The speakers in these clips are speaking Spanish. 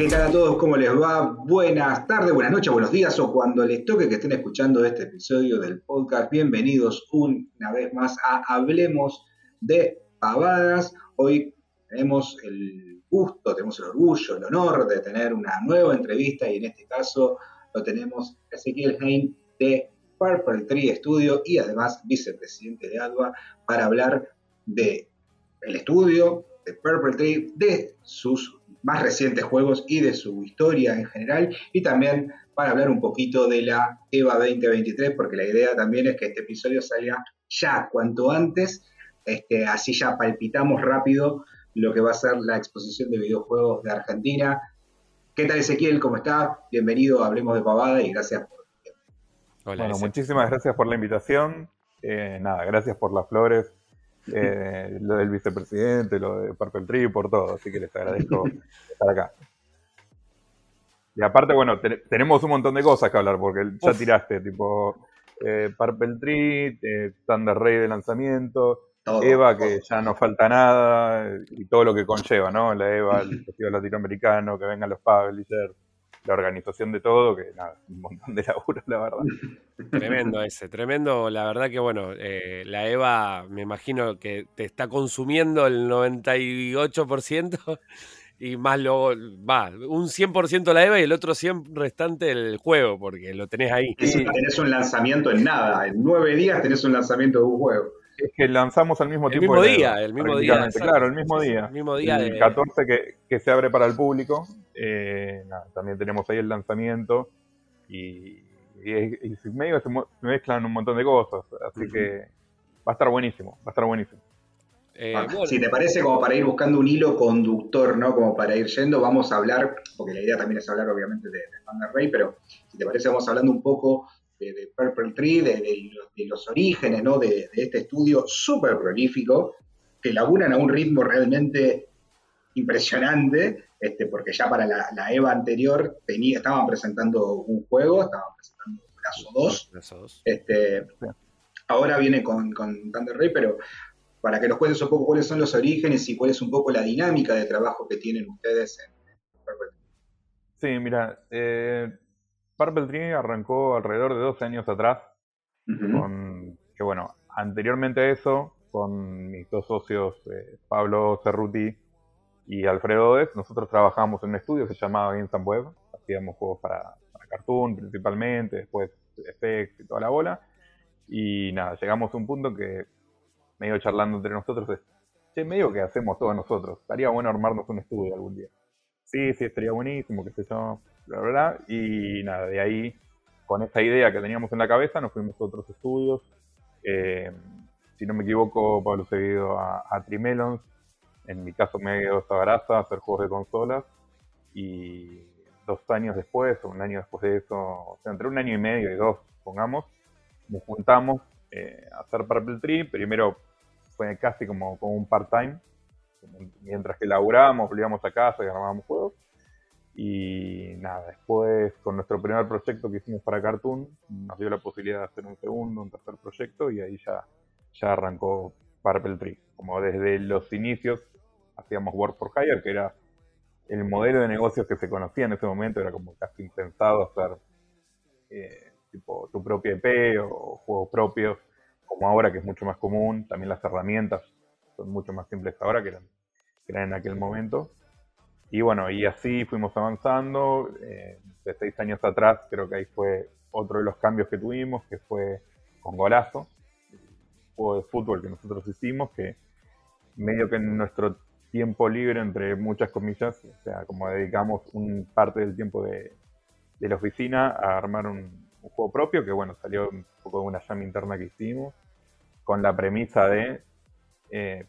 ¿Qué tal a todos? ¿Cómo les va? Buenas tardes, buenas noches, buenos días o cuando les toque que estén escuchando este episodio del podcast. Bienvenidos una vez más a Hablemos de Pavadas. Hoy tenemos el gusto, tenemos el orgullo, el honor de tener una nueva entrevista y en este caso lo tenemos Ezequiel Hein de Purple Tree Studio y además vicepresidente de ADVA para hablar de el estudio de Purple Tree, de sus más recientes juegos y de su historia en general, y también para hablar un poquito de la EVA 2023, porque la idea también es que este episodio salga ya, cuanto antes, este, así ya palpitamos rápido lo que va a ser la exposición de videojuegos de Argentina. ¿Qué tal Ezequiel? ¿Cómo está? Bienvenido a Hablemos de Pavada y gracias por Hola, bueno, muchísimas gracias por la invitación. Eh, nada, gracias por las flores eh, lo del vicepresidente, lo de Purple Tree, por todo, así que les agradezco estar acá. Y aparte, bueno, tenemos un montón de cosas que hablar, porque ya tiraste, tipo, eh, Purple Tree, eh, Thunder Ray de lanzamiento, Eva, que ya no falta nada, y todo lo que conlleva, ¿no? La Eva, el Festival Latinoamericano, que vengan los publishers, la organización de todo, que nada, un montón de laburo, la verdad. Tremendo ese, tremendo. La verdad que, bueno, eh, la EVA me imagino que te está consumiendo el 98% y más luego, va, un 100% la EVA y el otro 100% restante del juego, porque lo tenés ahí. Sí, tenés un lanzamiento en nada, en nueve días tenés un lanzamiento de un juego. Es que lanzamos al mismo tiempo. El mismo día, el mismo día. Claro, el mismo día. El mismo día. El 14 que, que, se abre para el público. Eh, también tenemos ahí el lanzamiento. Y, y, medio se mezclan un montón de cosas. Así que va a estar buenísimo. Va a estar buenísimo. Eh, ah, Si te parece, como para ir buscando un hilo conductor, ¿no? Como para ir yendo, vamos a hablar, porque la idea también es hablar obviamente de, de Thunder Ray, pero si te parece, vamos hablando un poco de, Purple Tree, de, los orígenes ¿no? de, este estudio súper prolífico, que laburan a un ritmo realmente impresionante, este, porque ya para la, EVA anterior tenía, estaban presentando un juego, estaban presentando Brazo 2. Este, ahora viene con, con Thunder Ray, pero para que nos cuentes un poco cuáles son los orígenes y cuál es un poco la dinámica de trabajo que tienen ustedes en Purple Tree. Sí, mira, eh, Purple Tree arrancó alrededor de 12 años atrás, con, que bueno, anteriormente a eso, con mis dos socios, eh, Pablo Cerruti y Alfredo Odes, nosotros trabajábamos en un estudio que se llamaba Games Web, hacíamos juegos para, Cartoon principalmente, después FX y toda la bola, y nada, llegamos a un punto que, medio charlando entre nosotros, es, che, medio que hacemos todos nosotros, estaría bueno armarnos un estudio algún día. Sí, sí, estaría buenísimo, qué sé yo la verdad, y nada, de ahí, con esa idea que teníamos en la cabeza, nos fuimos a otros estudios. Eh, si no me equivoco, Pablo se ido a, a, Trimelons, en mi caso me Sabaraza a hacer juegos de consolas, y dos años después, o un año después de eso, o sea, entre un año y medio y dos, pongamos, nos juntamos eh, a hacer Purple Tree. Primero fue casi como, como un part-time, mientras que laburábamos, volvíamos a casa y armábamos juegos. Y nada, después con nuestro primer proyecto que hicimos para Cartoon, nos dio la posibilidad de hacer un segundo, un tercer proyecto y ahí ya, ya arrancó Purple Tree. Como desde los inicios hacíamos Work for Hire, que era el modelo de negocios que se conocía en ese momento, era como casi impensado hacer eh, tipo tu propia EP o juegos propios, como ahora que es mucho más común. También las herramientas son mucho más simples ahora que eran, que eran en aquel momento. Y bueno, y así fuimos avanzando. Eh, de seis años atrás creo que ahí fue otro de los cambios que tuvimos, que fue con Golazo, juego de fútbol que nosotros hicimos, que medio que en nuestro tiempo libre, entre muchas comillas, o sea, como dedicamos un parte del tiempo de, la oficina a armar un, juego propio, que bueno, salió un poco de una llama interna que hicimos, con la premisa de eh,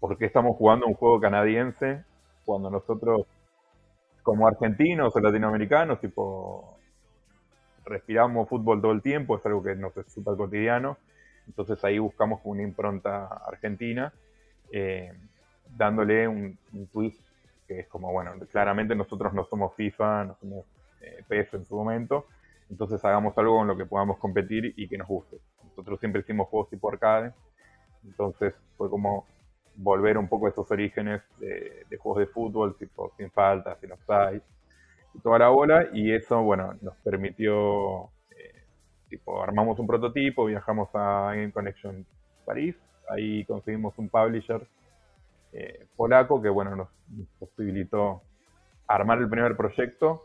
por qué estamos jugando un juego canadiense cuando nosotros, como argentinos o latinoamericanos, tipo, respiramos fútbol todo el tiempo, es algo que nos es súper cotidiano, entonces ahí buscamos una impronta argentina, eh, dándole un, twist que es como, bueno, claramente nosotros no somos FIFA, no somos eh, en su momento, entonces hagamos algo con lo que podamos competir y que nos guste. Nosotros siempre hicimos juegos tipo arcade, entonces fue como volver un poco a esos orígenes de, juegos de fútbol, tipo sin faltas, sin offside, y toda la bola, y eso, bueno, nos permitió, eh, tipo, armamos un prototipo, viajamos a Game Connection París, ahí conseguimos un publisher eh, polaco que, bueno, nos, posibilitó armar el primer proyecto,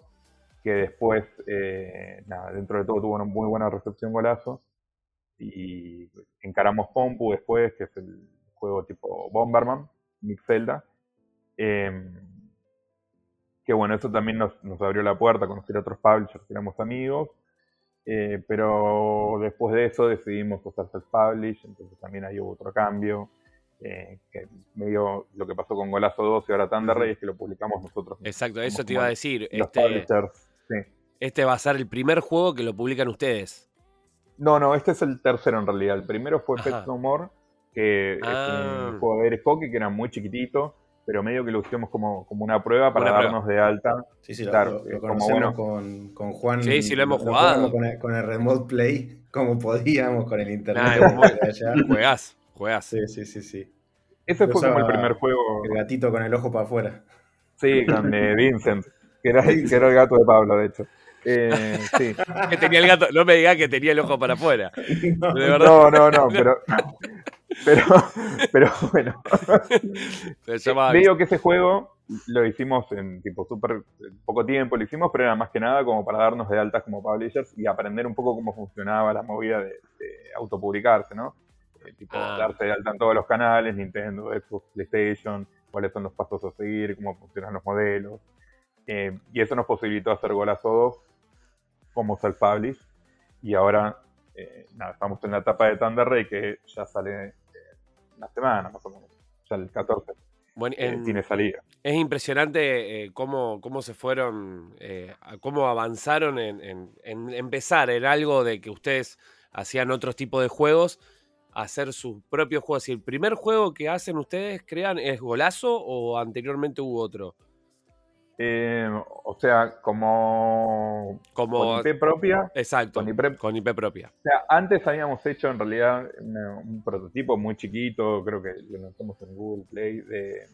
que después, eh, nada, dentro de todo tuvo una muy buena recepción golazo, y encaramos Pompu después, que es el juego tipo Bomberman, Mix Zelda. Em, que bueno, eso también nos, abrió la puerta a conocer a otros publishers que éramos amigos. Eh, pero después de eso decidimos usar self-publish, entonces también ahí hubo otro cambio. Eh, que medio lo que pasó con Golazo 2 y ahora Thunder Ray es que lo publicamos nosotros. Exacto, eso te iba a decir. Este, este va a ser el primer juego que lo publican ustedes. No, no, este es el tercero en realidad. El primero fue Pet No More, que es un ah. juego de hockey que era muy chiquitito, pero medio que lo usamos como, como una prueba para darnos de alta. Sí, sí, claro, lo, conocemos con, con, Juan. Sí, sí, lo hemos jugado. Con el, Remote Play, como podíamos, con el internet. juegás, juegás. Sí, sí, sí, sí. Ese fue como el primer juego. El gatito con el ojo para afuera. Sí, con eh, Vincent, que era, que era el gato de Pablo, de hecho. Eh, sí. que tenía el gato, no me digas que tenía el ojo para afuera. No, no, no, pero, pero, pero bueno. Digo que ese juego lo hicimos en tipo súper poco tiempo, lo hicimos, pero era más que nada como para darnos de altas como publishers y aprender un poco cómo funcionaba la movida de, autopublicarse, ¿no? Eh, tipo, ah. darse de alta en todos los canales, Nintendo, Xbox, PlayStation, cuáles son los pasos a seguir, cómo funcionan los modelos. Eh, y eso nos posibilitó hacer Golazo 2 como self-publish. Y ahora, eh, nada, estamos en la etapa de Thunder Ray que ya sale una semana más o menos, ya el 14. Bueno, eh, tiene salida. Es impresionante eh, cómo, cómo se fueron, eh, cómo avanzaron en, empezar en algo de que ustedes hacían otros tipos de juegos, hacer sus propios juegos. Si el primer juego que hacen ustedes, crean, es Golazo o anteriormente hubo otro? Eh, o sea, como, como con IP propia. Exacto, con IP, con IP, propia. O sea, antes habíamos hecho en realidad un prototipo muy chiquito, creo que lo lanzamos en Google Play, de,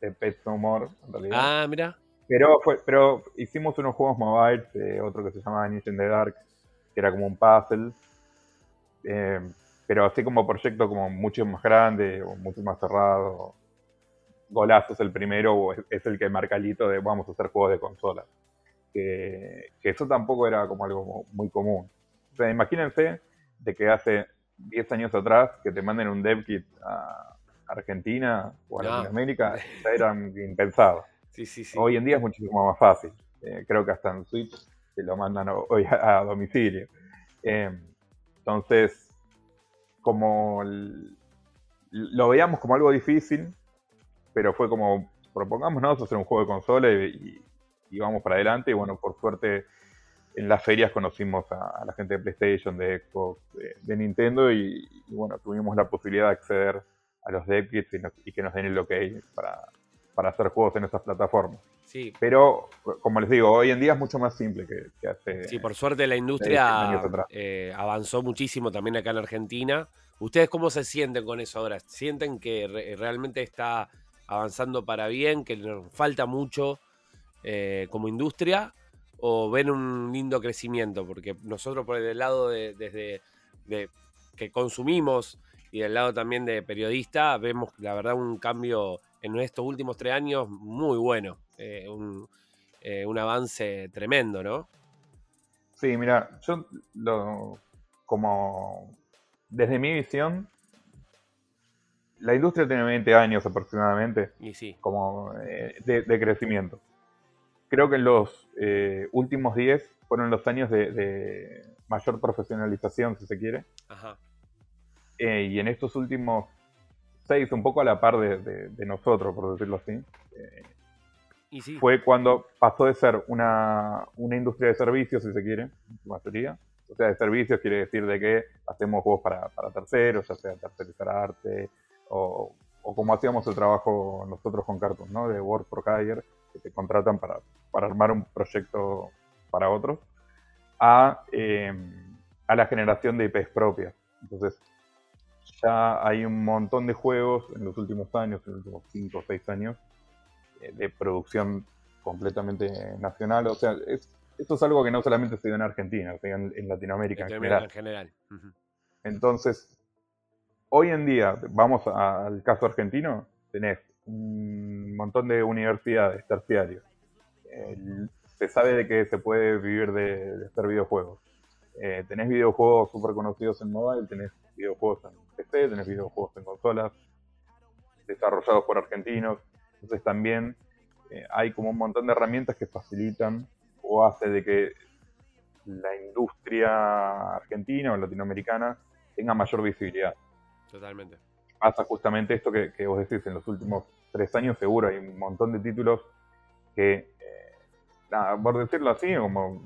de Pet No More, en realidad. Ah, mira. Pero, fue, pero hicimos unos juegos mobile, eh, otro que se llamaba Ninja in the Dark, que era como un puzzle. Eh, pero así como proyecto como mucho más grande o mucho más cerrado Golazo es el primero o es, el que marca el hito de vamos a hacer juegos de consola. Que, eso tampoco era como algo muy común. O sea, imagínense de que hace 10 años atrás que te manden un dev kit a Argentina o a Latinoamérica, ya eran impensados. Hoy en día es muchísimo más fácil. Eh, creo que hasta en Switch te lo mandan hoy a, domicilio. Eh, entonces, como lo veíamos como algo difícil, pero fue como, propongámonos hacer un juego de consola y, vamos para adelante. Y bueno, por suerte en las ferias conocimos a, la gente de PlayStation, de Xbox, de, Nintendo y, bueno, tuvimos la posibilidad de acceder a los dev kits y, que nos den el ok para, para hacer juegos en esas plataformas. Sí. Pero, como les digo, hoy en día es mucho más simple que, hace. Sí, por suerte la industria eh, avanzó muchísimo también acá en Argentina. ¿Ustedes cómo se sienten con eso ahora? ¿Sienten que realmente está avanzando para bien, que nos falta mucho eh, como industria, o ven un lindo crecimiento? Porque nosotros por el lado de, desde que consumimos y del lado también de periodista, vemos la verdad un cambio en estos últimos tres años muy bueno, eh, un, eh, un, avance tremendo, ¿no? Sí, mira, yo lo, como desde mi visión, la industria tiene 20 años aproximadamente y sí. como eh, de, crecimiento. Creo que en los eh, últimos 10 fueron los años de, mayor profesionalización, si se quiere. Ajá. Eh, y en estos últimos 6, un poco a la par de, nosotros, por decirlo así, y sí. fue cuando pasó de ser una, una industria de servicios, si se quiere, en su mayoría, o sea, de servicios quiere decir de que hacemos juegos para, para terceros, ya sea tercerizar arte, o, como hacíamos el trabajo nosotros con Cartoon, ¿no? De Work for Hire, que te contratan para, para armar un proyecto para otros, a, em, a la generación de IPs propias. Entonces, ya hay un montón de juegos en los últimos años, en los últimos 5 o 6 años, eh, de producción completamente nacional. O sea, esto es algo que no solamente se dio en Argentina, se dio en, Latinoamérica en general. Entonces, hoy en día, vamos al caso argentino, tenés un montón de universidades terciarias. se sabe de que se puede vivir de, hacer videojuegos. Eh, tenés videojuegos súper conocidos en mobile, tenés videojuegos en PC, tenés videojuegos en consolas, desarrollados por argentinos. Entonces también eh, hay como un montón de herramientas que facilitan o hace de que la industria argentina o latinoamericana tenga mayor visibilidad. Totalmente. Pasa justamente esto que, vos decís, en los últimos tres años seguro hay un montón de títulos que, eh, nada, por decirlo así, como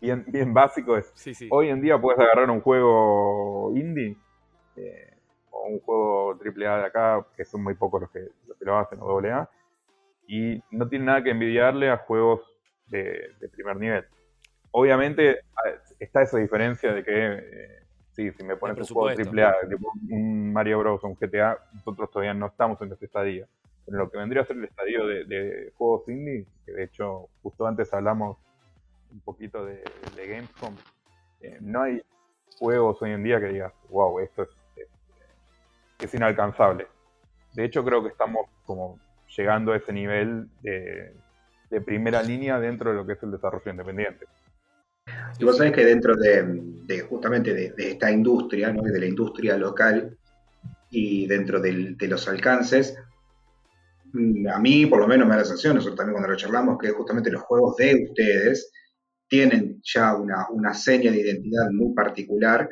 bien, bien básico es, hoy en día puedes agarrar un juego indie eh, o un juego AAA de acá, que son muy pocos los que, lo hacen, o AA, y no tiene nada que envidiarle a juegos de, primer nivel. Obviamente está esa diferencia de que, eh, sí, si me pones un juego AAA, un Mario Bros. un GTA, nosotros todavía no estamos en ese estadio. Pero lo que vendría a ser el estadio de, juegos indie, que de hecho justo antes hablamos un poquito de, Gamescom, eh, no hay juegos hoy en día que digas, wow, esto es, es inalcanzable. De hecho creo que estamos como llegando a ese nivel de, primera línea dentro de lo que es el desarrollo independiente. Y vos sabés que dentro de, justamente de, esta industria, ¿no? de la industria local y dentro de los alcances, mm, a mí por lo menos me da la sensación, nosotros también cuando lo charlamos, que justamente los juegos de ustedes tienen ya una, una seña de identidad muy particular,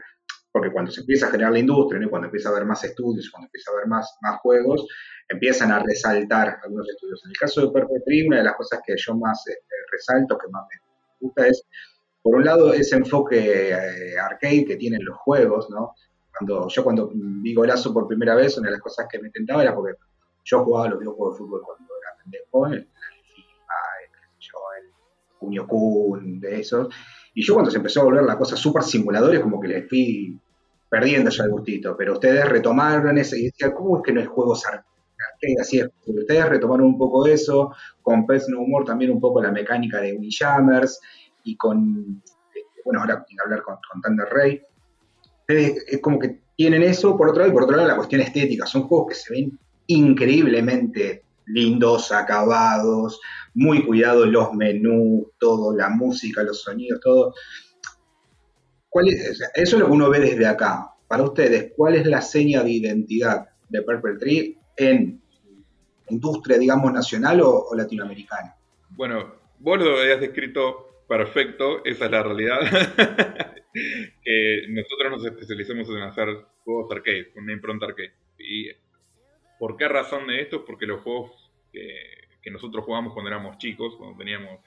porque cuando se empieza a generar la industria, ¿no? cuando empieza a haber más estudios, cuando empieza a haber más, más juegos, empiezan a resaltar algunos estudios. En el caso de Purple Tree, una de las cosas que yo más este, resalto, que más me gusta es, por un lado, ese enfoque eh, arcade que tienen los juegos, ¿no? Cuando, yo cuando vi Golazo por primera vez, una de las cosas que me intentaba era porque yo jugaba los videojuegos de fútbol cuando era pendejo, el FIFA, el, yo, el de esos. Y yo cuando se empezó a volver la cosa súper simuladores, como que le fui perdiendo ya el gustito. Pero ustedes retomaron ese y decían, ¿cómo es que no hay juegos arcade? así es, ustedes retomaron un poco eso, con Pets No Humor también un poco la mecánica de Windjammers y con, este, bueno, ahora hablar con, con Thunder Ray. es como que tienen eso por otro lado y por otro lado la cuestión estética. Son juegos que se ven increíblemente lindos, acabados, muy cuidados los menús, todo, la música, los sonidos, todo. ¿Cuál es, eso es lo que uno ve desde acá. Para ustedes, ¿cuál es la seña de identidad de Purple Tree en industria, digamos, nacional o, latinoamericana. Bueno, vos lo habías descrito perfecto, esa es la realidad. nosotros nos especializamos en hacer juegos arcade, una impronta arcade. ¿Y por qué razón de esto? Porque los juegos que, nosotros jugamos cuando éramos chicos, cuando teníamos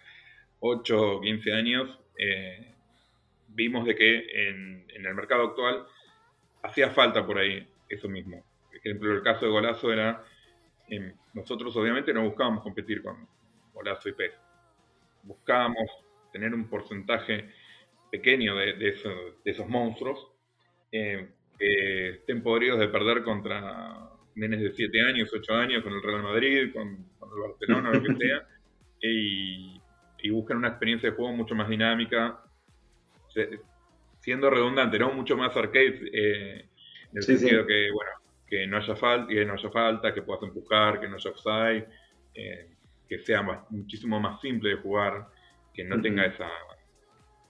8 o 15 años, eh, vimos de que en, el mercado actual hacía falta por ahí eso mismo ejemplo, el caso de Golazo era, em, nosotros obviamente no buscábamos competir con Golazo y PES. Buscábamos tener un porcentaje pequeño de, esos, monstruos em, que estén podridos de perder contra nenes de 7 años, 8 años, con el Real Madrid, con, el Barcelona, lo que sea, y, y buscan una experiencia de juego mucho más dinámica, siendo redundante, ¿no? Mucho más arcade, eh, en el sentido que, bueno, que no haya falta, que no haya falta, que puedas empujar, que no haya offside, eh, que sea muchísimo más simple de jugar, que no tenga esa,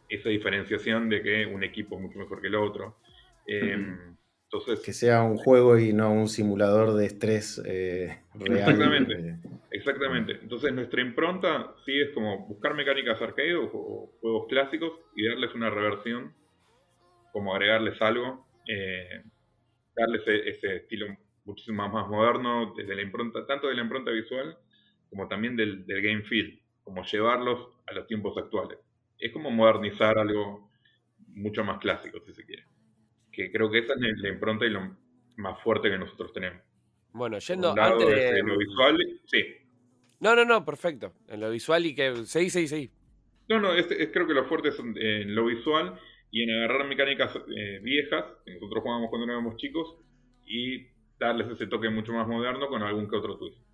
esa diferenciación de que un equipo es mucho mejor que el otro. Em, entonces, que sea un juego y no un simulador de estrés eh, real. Exactamente, eh. exactamente. Entonces nuestra impronta sí es como buscar mecánicas arcade o, juegos clásicos y darles una reversión, como agregarles algo darle ese, estilo muchísimo más moderno, desde la impronta, tanto de la impronta visual como también del, game feel, como llevarlos a los tiempos actuales. Es como modernizar algo mucho más clásico, si se quiere. Que creo que esa es la impronta y lo más fuerte que nosotros tenemos. Bueno, yendo antes de... lo visual, sí. No, no, no, perfecto. En lo visual y que... Sí, sí, sí. No, no, es, creo que lo fuerte es en lo visual y en agarrar mecánicas eh, viejas, que nosotros jugábamos cuando éramos chicos, y darles ese toque mucho más moderno con algún que otro twist.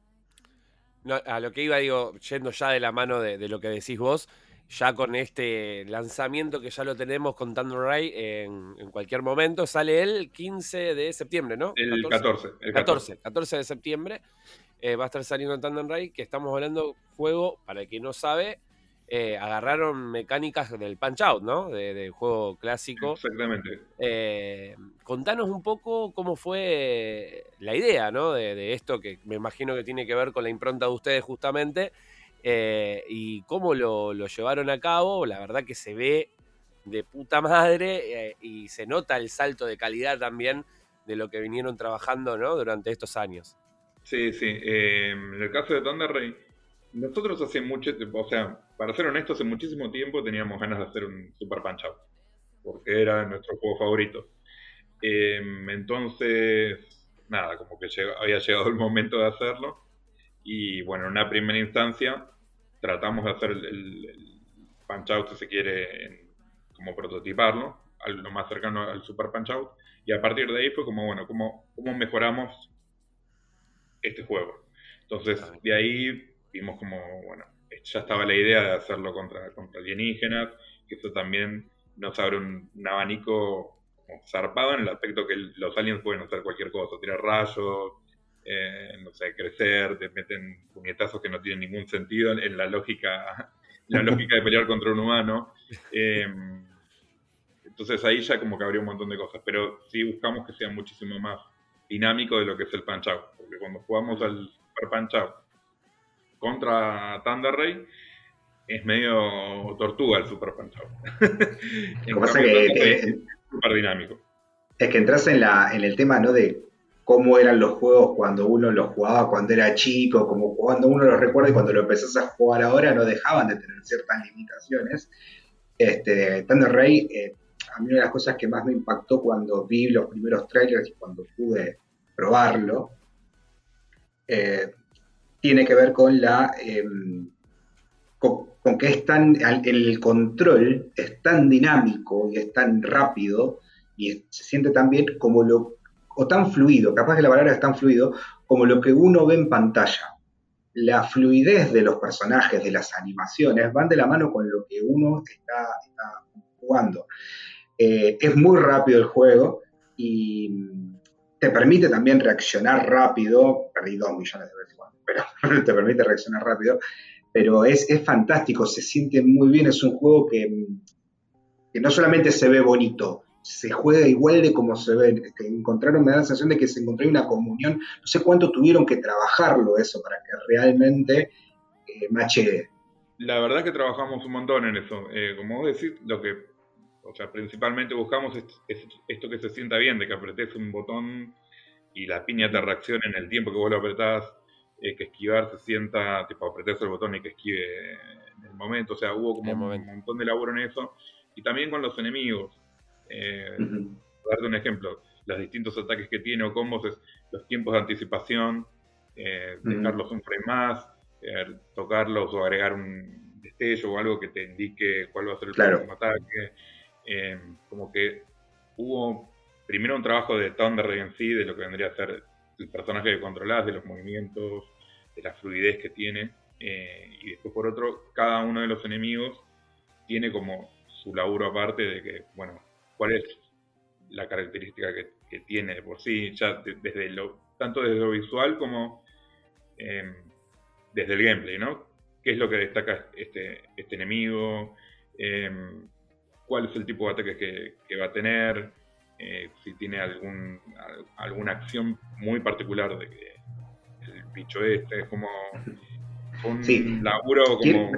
A lo que iba, digo, yendo ya de la mano de, lo que decís vos, ya con este lanzamiento que ya lo tenemos con Thunder Ray en, cualquier momento, sale el 15 de septiembre, ¿no? El 14. el 14. 14, de septiembre eh, va a estar saliendo Thunder Ray, que estamos hablando juego, para el que no sabe, eh, agarraron mecánicas del Punch Out, ¿no? del juego clásico. Exactamente. Eh, contanos un poco cómo fue la idea, ¿no? De, esto que me imagino que tiene que ver con la impronta de ustedes justamente eh, y cómo lo, llevaron a cabo. La verdad que se ve de puta madre y se nota el salto de calidad también de lo que vinieron trabajando, ¿no? Durante estos años. Sí, sí. en el caso de Thunder Ray nosotros hace mucho, o sea, para ser honesto, hace muchísimo tiempo teníamos ganas de hacer un Super Punch Out, porque era nuestro juego favorito. Em, entonces, nada, como que había llegado el momento de hacerlo. Y bueno, en una primera instancia tratamos de hacer el, Punch Out, si se quiere, como prototiparlo, lo más cercano al Super Punch Out. Y a partir de ahí fue como, bueno, ¿cómo, cómo mejoramos este juego? Entonces, de ahí vimos como, bueno, ya estaba la idea de hacerlo contra, contra alienígenas, que eso también nos abre un, abanico zarpado en el aspecto que los aliens pueden hacer cualquier cosa, tirar rayos, eh, no sé, crecer, te meten puñetazos que no tienen ningún sentido en la lógica, la lógica de pelear contra un humano. Em, entonces ahí ya como que habría un montón de cosas, pero sí buscamos que sea muchísimo más dinámico de lo que es el punch porque cuando jugamos al super punch contra Thunder Ray, es medio tortuga el Super Punch es súper dinámico. Es que entras en, la, en el tema ¿no? de cómo eran los juegos cuando uno los jugaba cuando era chico, como cuando uno los recuerda y cuando lo empezás a jugar ahora no dejaban de tener ciertas limitaciones. Este, Thunder Ray, eh, a mí una de las cosas que más me impactó cuando vi los primeros trailers y cuando pude probarlo, eh, tiene que ver con la em, con, que es tan, el control es tan dinámico y es tan rápido y se siente tan bien como lo, o tan fluido, capaz que la palabra es tan fluido, como lo que uno ve en pantalla. La fluidez de los personajes, de las animaciones, van de la mano con lo que uno está, jugando. Eh, es muy rápido el juego y te permite también reaccionar rápido, perdí dos millones de veces, pero te permite reaccionar rápido, pero es, fantástico, se siente muy bien, es un juego que, que, no solamente se ve bonito, se juega igual de como se ve, encontraron, me da la sensación de que se encontró una comunión, no sé cuánto tuvieron que trabajarlo eso para que realmente eh. La verdad que trabajamos un montón en eso, eh, como vos decís, lo que o sea, principalmente buscamos esto que se sienta bien, de que apretes un botón y la piña te reaccione en el tiempo que vos lo apretás, eh, que esquivar se sienta, tipo, apretes el botón y que esquive en el momento. O sea, hubo como un montón de laburo en eso. Y también con los enemigos. Eh, darte un ejemplo, los distintos ataques que tiene o combos es los tiempos de anticipación, eh, dejarlos un frame más, eh, tocarlos o agregar un destello o algo que te indique cuál va a ser el próximo ataque. Eh, como que hubo primero un trabajo de Thunder en sí, de lo que vendría a ser el personaje que controlás, de los movimientos, de la fluidez que tiene, eh, y después por otro, cada uno de los enemigos tiene como su laburo aparte de que, bueno, cuál es la característica que, tiene por sí, ya desde lo, tanto desde lo visual como em, desde el gameplay, ¿no? ¿Qué es lo que destaca este, este enemigo? Em, cuál es el tipo de ataque que, va a tener, eh, si tiene algún, alguna acción muy particular de que el bicho este es como un laburo como...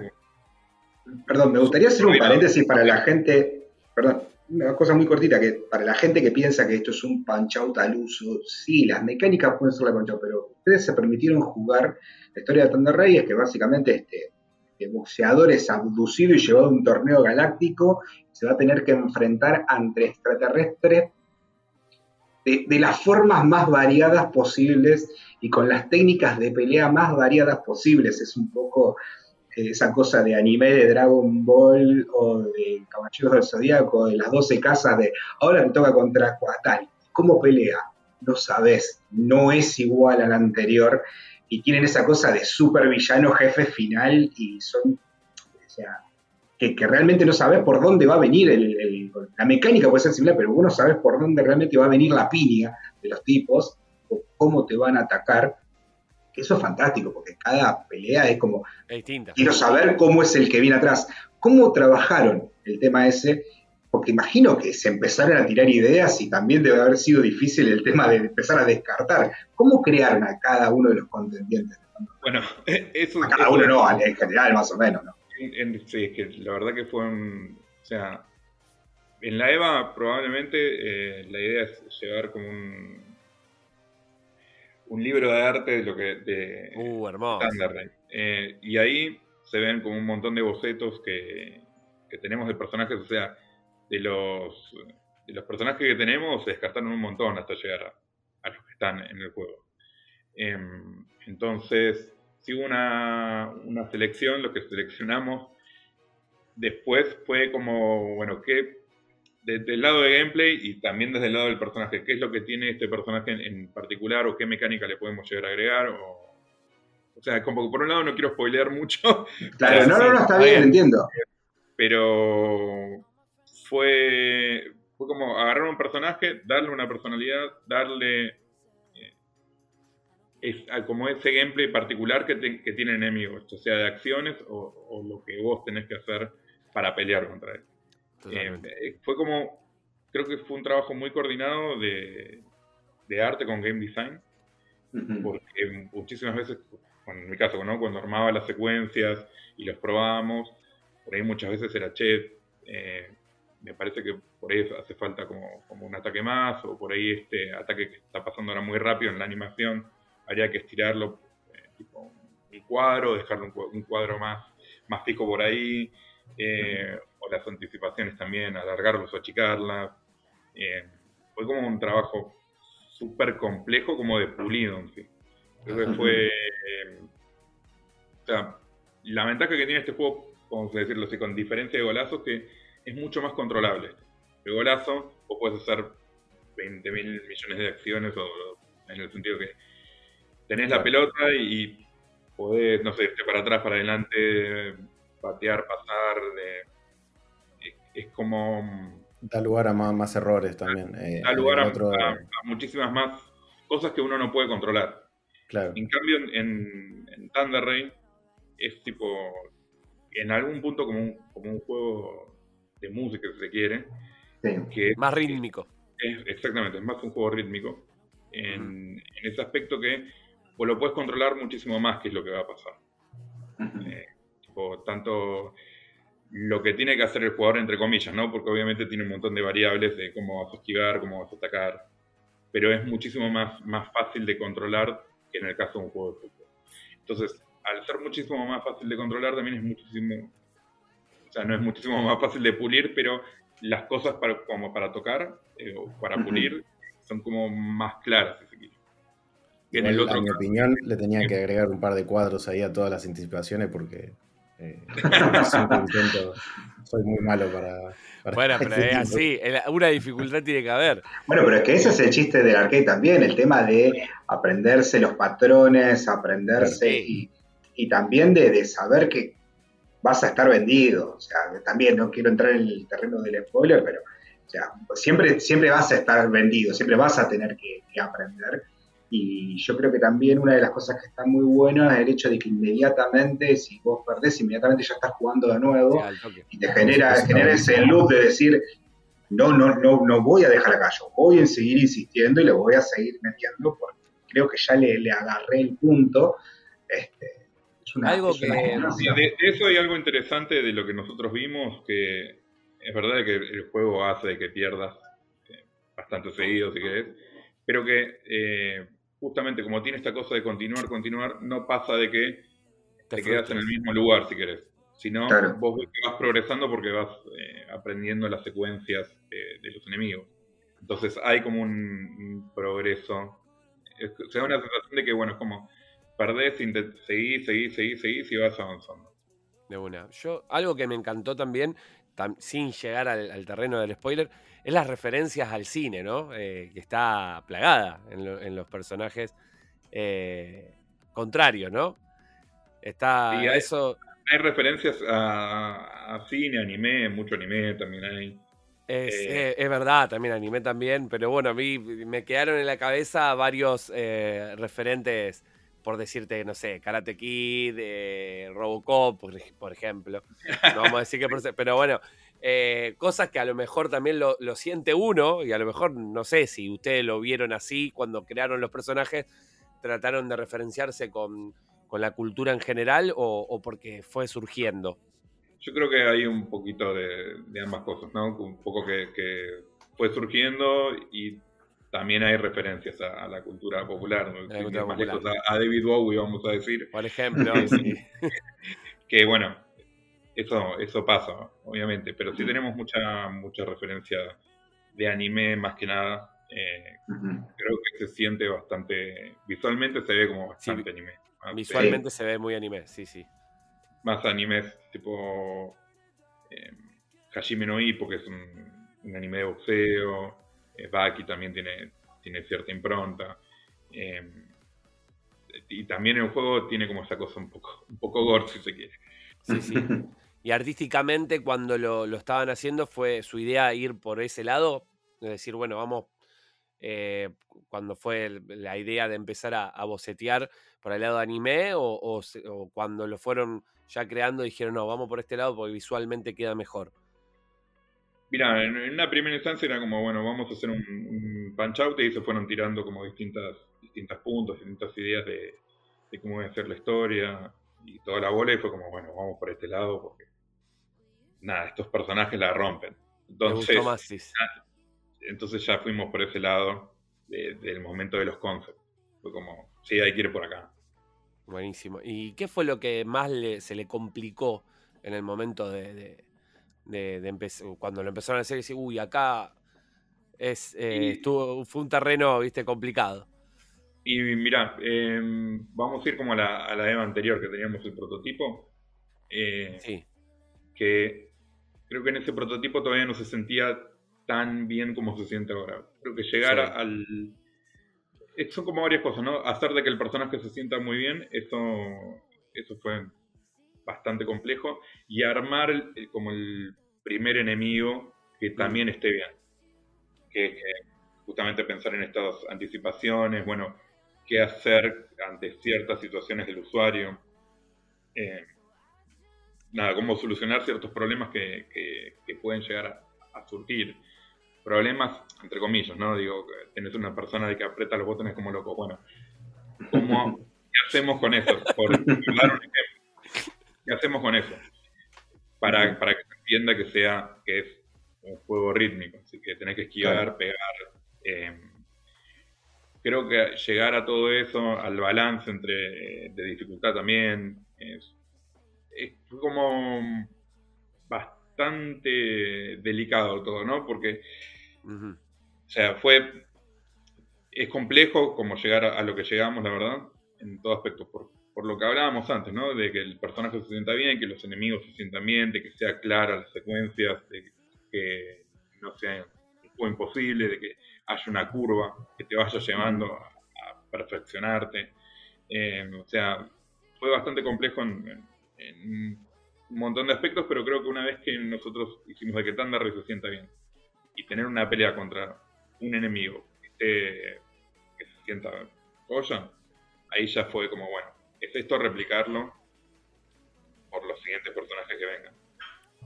Perdón, me gustaría hacer un paréntesis para la gente, perdón, una cosa muy cortita, que para la gente que piensa que esto es un punch out al uso, sí, las mecánicas pueden ser la punch out, pero ustedes se permitieron jugar la historia de Thunder Rey, es que básicamente este, el boxeador es abducido y llevado a un torneo galáctico, se va a tener que enfrentar ante extraterrestres de, las formas más variadas posibles y con las técnicas de pelea más variadas posibles. Es un poco eh, esa cosa de anime de Dragon Ball o de Caballeros del Zodíaco, de las 12 casas de ahora me toca contra Cuatal. ¿Cómo pelea? No sabes, no es igual al anterior y tienen esa cosa de super villano jefe final y son, o sea, que, realmente no sabes por dónde va a venir el, la mecánica puede ser similar, pero vos no sabes por dónde realmente va a venir la piña de los tipos o cómo te van a atacar. Eso es fantástico, porque cada pelea es como, distinta. quiero saber cómo es el que viene atrás. ¿Cómo trabajaron el tema ese? Porque imagino que se empezaron a tirar ideas y también debe haber sido difícil el tema de empezar a descartar. ¿Cómo crearon a cada uno de los contendientes? Bueno, eso, a cada uno no, en general más o menos, ¿no? Sí, es que la verdad que fue un... O sea, en la EVA probablemente eh, la idea es llevar como un, un libro de arte de lo que de uh, hermoso. Eh, y ahí se ven como un montón de bocetos que, que, tenemos de personajes, o sea, de los, de los personajes que tenemos se descartaron un montón hasta llegar a, los que están en el juego. Em, entonces, si hubo una, una selección, lo que seleccionamos después fue como, bueno, ¿qué desde el lado de gameplay y también desde el lado del personaje. ¿Qué es lo que tiene este personaje en, particular o qué mecánica le podemos llegar a agregar? O, o sea, como que por un lado no quiero spoilear mucho. Claro, no, no, no, está bien, entiendo. Pero fue, fue como agarrar un personaje, darle una personalidad, darle es, como ese gameplay particular que, que, tiene enemigos, o sea, de acciones o, o lo que vos tenés que hacer para pelear contra él. Eh, fue como, creo que fue un trabajo muy coordinado de, arte con game design, porque muchísimas veces, en mi caso, cuando armaba las secuencias y los probábamos, por ahí muchas veces era, che, eh, me parece que por ahí hace falta como, un ataque más, o por ahí este ataque que está pasando ahora muy rápido en la animación, habría que estirarlo eh, tipo un cuadro, dejarlo un, cuadro más, más fijo por ahí, eh, o las anticipaciones también, alargarlos o achicarlas. Eh, fue como un trabajo súper complejo, como de pulido en. Creo que fue. O sea, la ventaja que tiene este juego, vamos a decirlo así, con diferencia de golazos, que es mucho más controlable. El golazo, vos puedes hacer 20 mil millones de acciones, o, en el sentido que tenés la pelota y podés, no sé, irte para atrás, para adelante, patear, pasar, es como... Da lugar a más, errores también. Eh, da lugar a, muchísimas más cosas que uno no puede controlar. Claro. En cambio, en, en Thunder Rain es tipo, en algún punto como un, como un juego de música, si se quiere. Que más rítmico. exactamente, es más un juego rítmico. En, ese aspecto que pues lo puedes controlar muchísimo más que es lo que va a pasar tanto lo que tiene que hacer el jugador, entre comillas, ¿no? Porque obviamente tiene un montón de variables de cómo vas a esquivar, cómo vas a atacar, pero es muchísimo más, más fácil de controlar que en el caso de un juego de fútbol. Entonces, al ser muchísimo más fácil de controlar, también es muchísimo, o sea, no es muchísimo más fácil de pulir, pero las cosas para, como para tocar eh, o para pulir son como más claras, si se quiere. En el otro en mi opinión, le tenía que agregar un par de cuadros ahí a todas las anticipaciones porque eh, soy muy malo para. bueno, pero es así, una dificultad tiene que haber. Bueno, pero es que ese es el chiste del arcade también, el tema de aprenderse los patrones, aprenderse y, también de, saber que vas a estar vendido. O sea, también no quiero entrar en el terreno del spoiler, pero o sea, siempre, siempre vas a estar vendido, siempre vas a tener que aprender. Y yo creo que también una de las cosas que está muy buena es el hecho de que inmediatamente, si vos perdés, inmediatamente ya estás jugando de nuevo y te genera, genera ese loop de decir, no, no, no, no voy a dejar acá, yo voy a seguir insistiendo y le voy a seguir metiendo porque creo que ya le, le agarré el punto. Este, es una, algo que, de, eso hay algo interesante de lo que nosotros vimos, que es verdad que el juego hace que pierdas eh, bastante seguido, si querés, pero que eh, justamente como tiene esta cosa de continuar, continuar, no pasa de que te, quedas en el mismo lugar si querés. Sino vos vas progresando porque vas eh, aprendiendo las secuencias de, los enemigos. Entonces hay como un, progreso. se da una sensación de que, bueno, es como perdés, seguís, seguís, seguís, seguís y vas avanzando. De una. Yo, algo que me encantó también sin llegar al, terreno del spoiler, es las referencias al cine, ¿no? Eh, que está plagada en, los personajes eh, contrarios, ¿no? Está hay, eso. Hay referencias a, cine, anime, mucho anime también hay. Eh, es, verdad, también anime también, pero bueno, a mí me quedaron en la cabeza varios referentes por decirte, no sé, Karate Kid, Robocop, por, ejemplo. No vamos a decir que... Pero bueno, eh, cosas que a lo mejor también lo, siente uno, y a lo mejor no sé si ustedes lo vieron así cuando crearon los personajes, trataron de referenciarse con, la cultura en general o, porque fue surgiendo. Yo creo que hay un poquito de, ambas cosas, ¿no? Un poco que, que fue surgiendo y también hay referencias a, la cultura popular, A, David Bowie, vamos a decir. Por ejemplo, que bueno, eso, eso pasa, obviamente, pero sí tenemos mucha, mucha referencia de anime más que nada. Eh, creo que se siente bastante, visualmente se ve como bastante anime. Visualmente se ve muy anime, sí, sí. Más animes tipo eh, Hajime no Ippo, que es un anime de boxeo. Eh, Baki también tiene, tiene cierta impronta. Eh, y también el juego tiene como esa cosa un poco, un poco gore, si se quiere. Sí, sí. Y artísticamente, cuando lo, estaban haciendo, fue su idea ir por ese lado. Es decir, bueno, vamos. Eh, cuando fue la idea de empezar a, bocetear por el lado de anime, o, cuando lo fueron ya creando, dijeron, no, vamos por este lado porque visualmente queda mejor. Mira, en, una primera instancia era como, bueno, vamos a hacer un, punch out y se fueron tirando como distintas, distintas puntos, distintas ideas de, cómo iba a ser la historia y toda la bola y fue como, bueno, vamos por este lado porque, nada, estos personajes la rompen. Entonces, ya, entonces ya fuimos por ese lado del momento de los concepts. Fue como, sí, hay que ir por acá. Buenísimo. ¿Y qué fue lo que más se le complicó en el momento de de, cuando lo empezaron a hacer, decir, uy, acá es, eh, fue un terreno, viste, complicado. Y mira, em, vamos a ir como a la, a la EVA anterior que teníamos el prototipo. Eh, sí. Que creo que en ese prototipo todavía no se sentía tan bien como se siente ahora. Creo que llegar al... Son como varias cosas, ¿no? Hacer de que el personaje se sienta muy bien, eso, eso fue bastante complejo, y armar como el primer enemigo que también esté bien. Que, justamente pensar en estas anticipaciones, bueno, qué hacer ante ciertas situaciones del usuario. Eh, nada, cómo solucionar ciertos problemas que, pueden llegar a, surgir. Problemas, entre comillas, ¿no? Digo, tenés una persona de que aprieta los botones como loco. Bueno, ¿cómo, ¿qué hacemos con eso? Por dar un ejemplo. ¿Qué hacemos con eso? Para, para que se entienda que sea, que es un juego rítmico, así que tenés que esquivar, pegar. Eh, creo que llegar a todo eso, al balance entre de dificultad también, es, fue como bastante delicado todo, ¿no? Porque, o sea, fue, es complejo como llegar a, a, lo que llegamos, la verdad, en todo aspecto, por, por lo que hablábamos antes, ¿no? De que el personaje se sienta bien, que los enemigos se sientan bien, de que sea clara las secuencias, de que no sea imposible, de que haya una curva que te vaya llevando a, perfeccionarte. Eh, o sea, fue bastante complejo en, un montón de aspectos, pero creo que una vez que nosotros hicimos de que Tandar se sienta bien y tener una pelea contra un enemigo que, que se sienta joya, ahí ya fue como, bueno, es esto replicarlo por los siguientes personajes que vengan.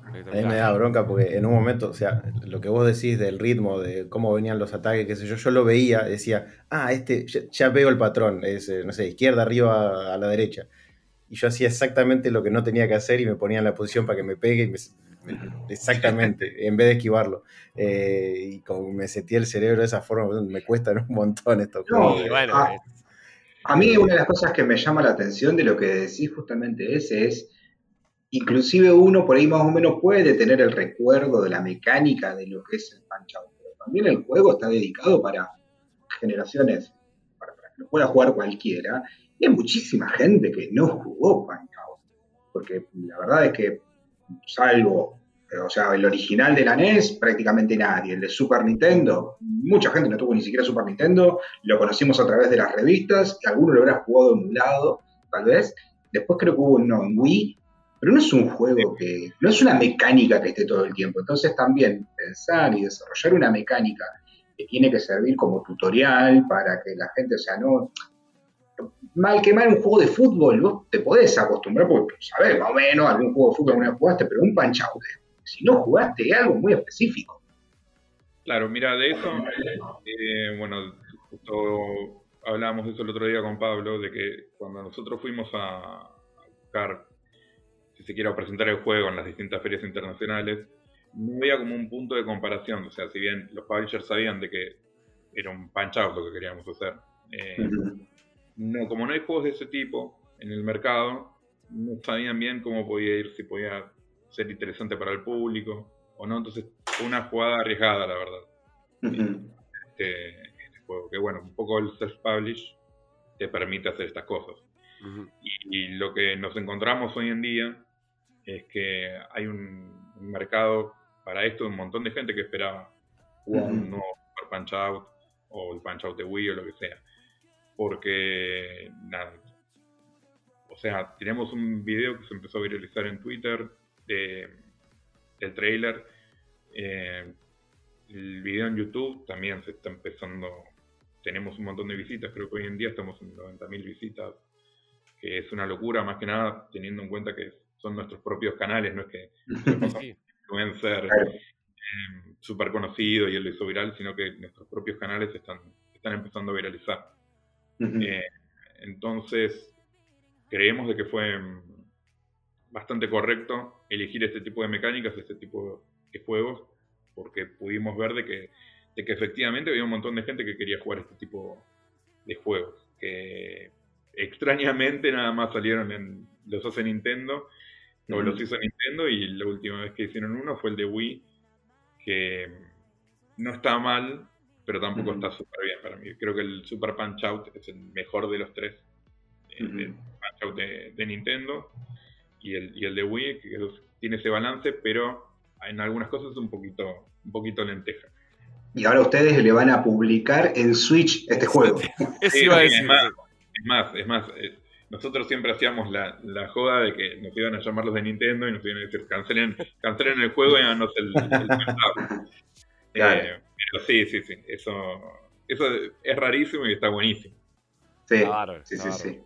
A mí me da bronca porque en un momento, o sea, lo que vos decís del ritmo, de cómo venían los ataques, qué sé yo, yo lo veía, decía, ah, este, ya, veo el patrón, es, eh, no sé, izquierda, arriba, a la derecha. Y yo hacía exactamente lo que no tenía que hacer y me ponía en la posición para que me pegue y exactamente, en vez de esquivarlo. Eh, y como me sentía el cerebro de esa forma, me cuestan un montón estos juegos. bueno, ah, a mí una de las cosas que me llama la atención de lo que decís justamente ese es, inclusive uno por ahí más o menos puede tener el recuerdo de la mecánica de lo que es el Punch Out, pero también el juego está dedicado para generaciones, para, que lo pueda jugar cualquiera, y hay muchísima gente que no jugó Punch Out, porque la verdad es que salvo o sea, el original de la NES, prácticamente nadie. El de Super Nintendo, mucha gente no tuvo ni siquiera Super Nintendo, lo conocimos a través de las revistas, alguno lo habrá jugado emulado, tal vez. Después creo que hubo uno en Wii, pero no es un juego que, no es una mecánica que esté todo el tiempo. Entonces también pensar y desarrollar una mecánica que tiene que servir como tutorial para que la gente, o sea, no, mal que mal un juego de fútbol, vos te podés acostumbrar porque sabés más o menos algún juego de fútbol alguna jugaste, pero un punch out, si no jugaste es algo muy específico. Claro, mira, de eso, eh, bueno, justo hablábamos de eso el otro día con Pablo, de que cuando nosotros fuimos a buscar, si se quiere, presentar el juego en las distintas ferias internacionales, no había como un punto de comparación, o sea, si bien los publishers sabían de que era un punch out lo que queríamos hacer, eh, no, como no hay juegos de ese tipo en el mercado, no sabían bien cómo podía ir, si podía ser interesante para el público o no. Entonces fue una jugada arriesgada, la verdad. este, este, juego, que bueno, un poco el self-publish te permite hacer estas cosas. y, lo que nos encontramos hoy en día es que hay un, mercado para esto, un montón de gente que esperaba un nuevo Punch Out o el Punch Out de Wii o lo que sea porque nada, o sea, tenemos un video que se empezó a viralizar en Twitter de, del trailer. Eh, el video en YouTube también se está empezando. Tenemos un montón de visitas, creo que hoy en día estamos en 90.000 visitas, que es una locura, más que nada teniendo en cuenta que son nuestros propios canales, no es que pueden ser eh, súper conocidos y él lo hizo viral, sino que nuestros propios canales están, están empezando a viralizar. Eh, entonces, creemos de que fue mm, bastante correcto elegir este tipo de mecánicas, este tipo de juegos, porque pudimos ver de que, de que efectivamente había un montón de gente que quería jugar este tipo de juegos, que extrañamente nada más salieron en, los hace Nintendo, o los hizo Nintendo, y la última vez que hicieron uno fue el de Wii, que no está mal, pero tampoco está súper bien para mí. Creo que el Super Punch Out es el mejor de los tres. El, Punch Out de, Nintendo y el, y el de Wii, que tiene ese balance, pero en algunas cosas es un poquito, un poquito lenteja. Y ahora ustedes le van a publicar en Switch este juego. Es más, es más, eh, nosotros siempre hacíamos la, la, joda de que nos iban a llamar los de Nintendo y nos iban a decir cancelen, cancelen el juego y no el, el, eh, pero sí, sí, sí. Eso, eso es rarísimo y está buenísimo. Sí, sí, sí, sí.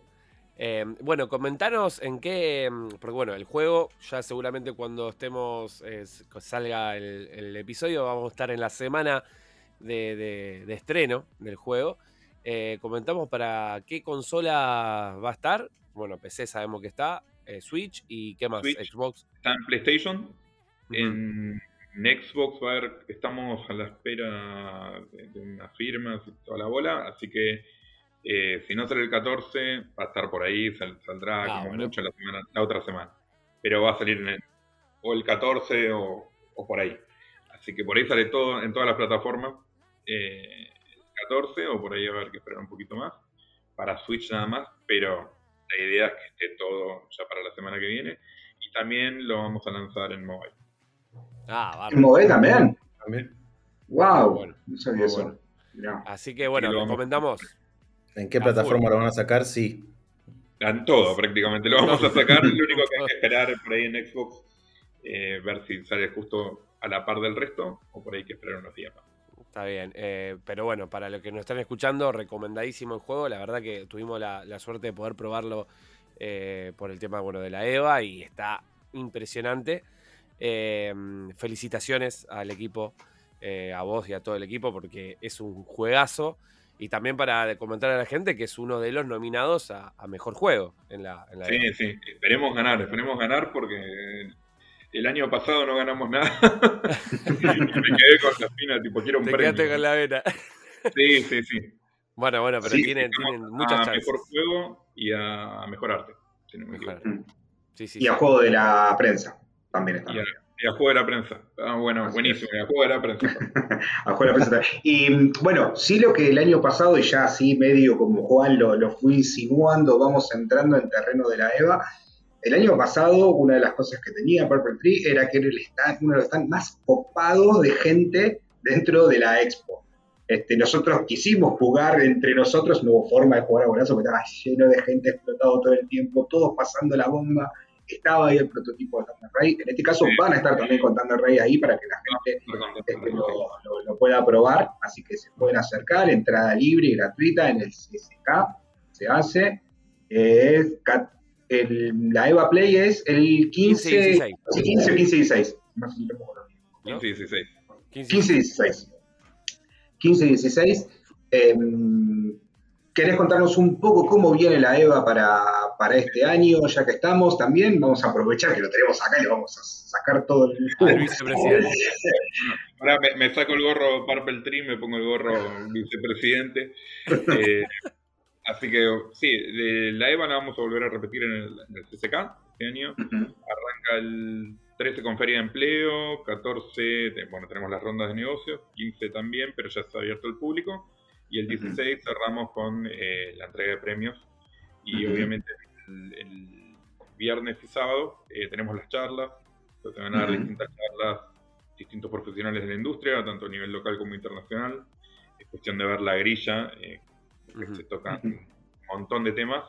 Eh, bueno, comentanos en qué. Mm, porque bueno, el juego, ya seguramente cuando estemos. salga el, episodio, vamos a estar en la semana de, estreno del juego. Eh, comentamos para qué consola va a estar. Bueno, PC sabemos que está. Switch y qué más, Xbox. Está en PlayStation. En en Xbox va a haber, estamos a la espera de, unas firmas y toda la bola, así que eh, si no sale el 14, va a estar por ahí, saldrá ah, como mucho la, semana, la otra semana. Pero va a salir en el, o el 14 o, por ahí. Así que por ahí sale todo en todas las plataformas. Eh, 14 o por ahí va a haber que esperar un poquito más. Para Switch nada más, pero la idea es que esté todo ya para la semana que viene. Y también lo vamos a lanzar en mobile. Ah, vale. también? También. Wow, no sabía eso. Así que bueno, lo comentamos. ¿En qué plataforma lo van a sacar? Sí. En todo, prácticamente. Lo vamos a sacar. lo único que hay que esperar por ahí en Xbox, eh, ver si sale justo a la par del resto, o por ahí hay que esperar unos días más. Está bien, eh, pero bueno, para los que nos están escuchando, recomendadísimo el juego. La verdad que tuvimos la, suerte de poder probarlo eh, por el tema bueno, de la EVA y está impresionante. Em, felicitaciones al equipo, eh, a vos y a todo el equipo, porque es un juegazo. Y también para comentar a la gente que es uno de los nominados a, mejor juego en la, en Sí, sí, esperemos ganar, esperemos ganar porque el año pasado no ganamos nada. me quedé con la espina, tipo, quiero un Te Quedaste con la vena. sí, sí, sí. Bueno, bueno, pero tienen, muchas chances. A mejor juego y a mejor arte. sí, sí, y a juego de la prensa. También está. Y a, juego de la prensa. Ah, bueno, buenísimo. Y a juego de la prensa. a juego de la prensa. Y bueno, sí lo que el año pasado, y ya así medio como Juan lo, lo fui insinuando, vamos entrando en terreno de la EVA. El año pasado una de las cosas que tenía Purple Tree era que era el uno de los stands más copados de gente dentro de la expo. Este, nosotros quisimos jugar entre nosotros, no hubo forma de jugar a golazo, porque estaba lleno de gente explotado todo el tiempo, todos pasando la bomba. Estaba ahí el prototipo de Thunder Ray. En este caso van a estar también con Thunder Ray ahí para que la gente este, lo, pueda probar. Así que se pueden acercar, entrada libre y gratuita en el CSK. Se hace. La EVA Play es el 15, 15 15, 15, 16. 15, 16. 15, 16. 15-16. Em, ¿Querés contarnos un poco cómo viene la EVA para, este año, ya que estamos también? Vamos a aprovechar que lo tenemos acá y le vamos a sacar todo el... vicepresidente. Ahora me, saco el gorro Purple Tree, me pongo el gorro vicepresidente. Eh, así que sí, la EVA la vamos a volver a repetir en el, CCK este año. Arranca el 13 con feria de empleo, 14, bueno, tenemos las rondas de negocios, 15 también, pero ya está abierto al público, y el 16 cerramos con eh, la entrega de premios, y obviamente el, viernes y sábado eh, tenemos las charlas, se van a dar distintas charlas, distintos profesionales de la industria, tanto a nivel local como internacional, es cuestión de ver la grilla, eh, se tocan un montón de temas,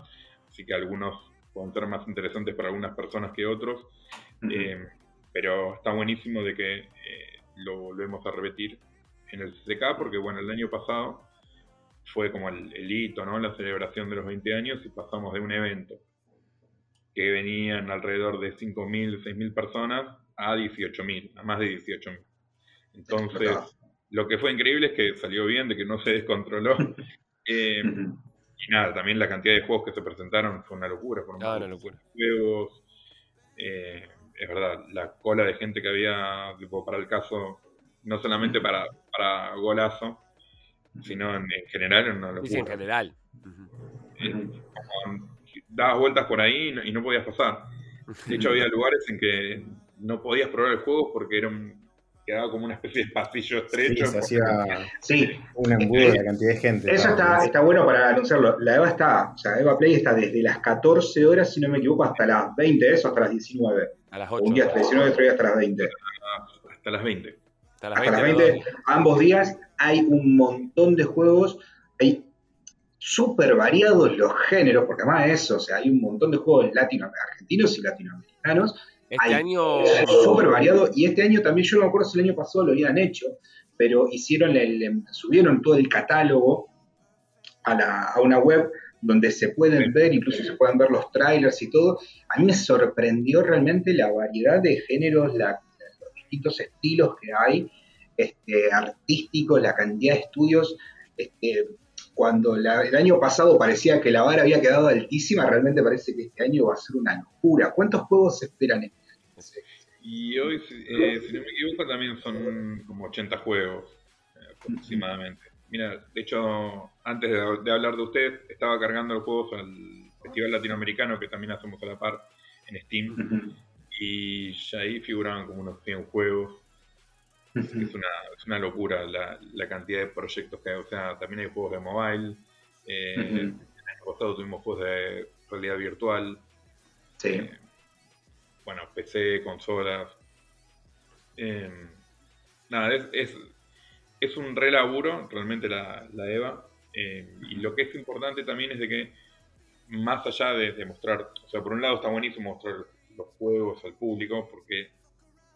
así que algunos pueden ser más interesantes para algunas personas que otros. Pero está buenísimo de que eh, lo volvemos a repetir en el CCK, porque bueno, el año pasado fue como el, hito, ¿no? La celebración de los 20 años y pasamos de un evento que venían alrededor de 5.000, 6.000 personas a 18.000, a más de 18.000. Entonces, lo que fue increíble es que salió bien, de que no se descontroló. Eh, y nada, también la cantidad de juegos que se presentaron fue una locura. Fueron ah, una locura. Juegos, eh, es verdad, la cola de gente que había tipo, para el caso, no solamente para, para golazo, sino en, general en una locura. Sí, en general. Eh, dabas vueltas por ahí y no, podías pasar. De hecho, había lugares en que no podías probar el juego porque era un, quedaba como una especie de pasillo estrecho. Sí, se hacía sí. un embudo de la cantidad de gente. Eso está, está bueno para anunciarlo. La EVA está, o sea, EVA Play está desde las 14 horas, si no me equivoco, hasta las 20, eso, hasta las 19. A las 8. Un día hasta las 19, otro día hasta las 20. Hasta las 20. Hasta las 20. Hasta las 20 ambos días hay un montón de juegos. Hay súper variados los géneros, porque además de eso, o sea, hay un montón de juegos latino, argentinos y latinoamericanos este año. Súper variado. Y este año también, yo no me acuerdo si el año pasado lo habían hecho, pero hicieron el, subieron todo el catálogo a, una web donde se pueden ver, incluso se pueden ver los trailers y todo. A mí me sorprendió realmente la variedad de géneros, los distintos estilos que hay, este, artísticos, la cantidad de estudios. Este, cuando el año pasado parecía que la vara había quedado altísima, realmente parece que este año va a ser una locura. ¿Cuántos juegos se esperan este año? Y hoy, eh, si no me equivoco, también son como 80 juegos eh, aproximadamente. Mira, de hecho, antes de, hablar de usted, estaba cargando los juegos al Festival Latinoamericano que también hacemos a la par en Steam. Y ya ahí figuraban como unos 100 juegos es, una, es una locura la, la, cantidad de proyectos que hay. O sea, también hay juegos de mobile. Eh, En el año pasado tuvimos juegos de realidad virtual. Sí. Eh, bueno, PC, consolas. Eh, nada, es, es, es, un re laburo realmente la, la EVA. y lo que es importante también es de que, más allá de, de mostrar, o sea, por un lado está buenísimo mostrar los juegos al público, porque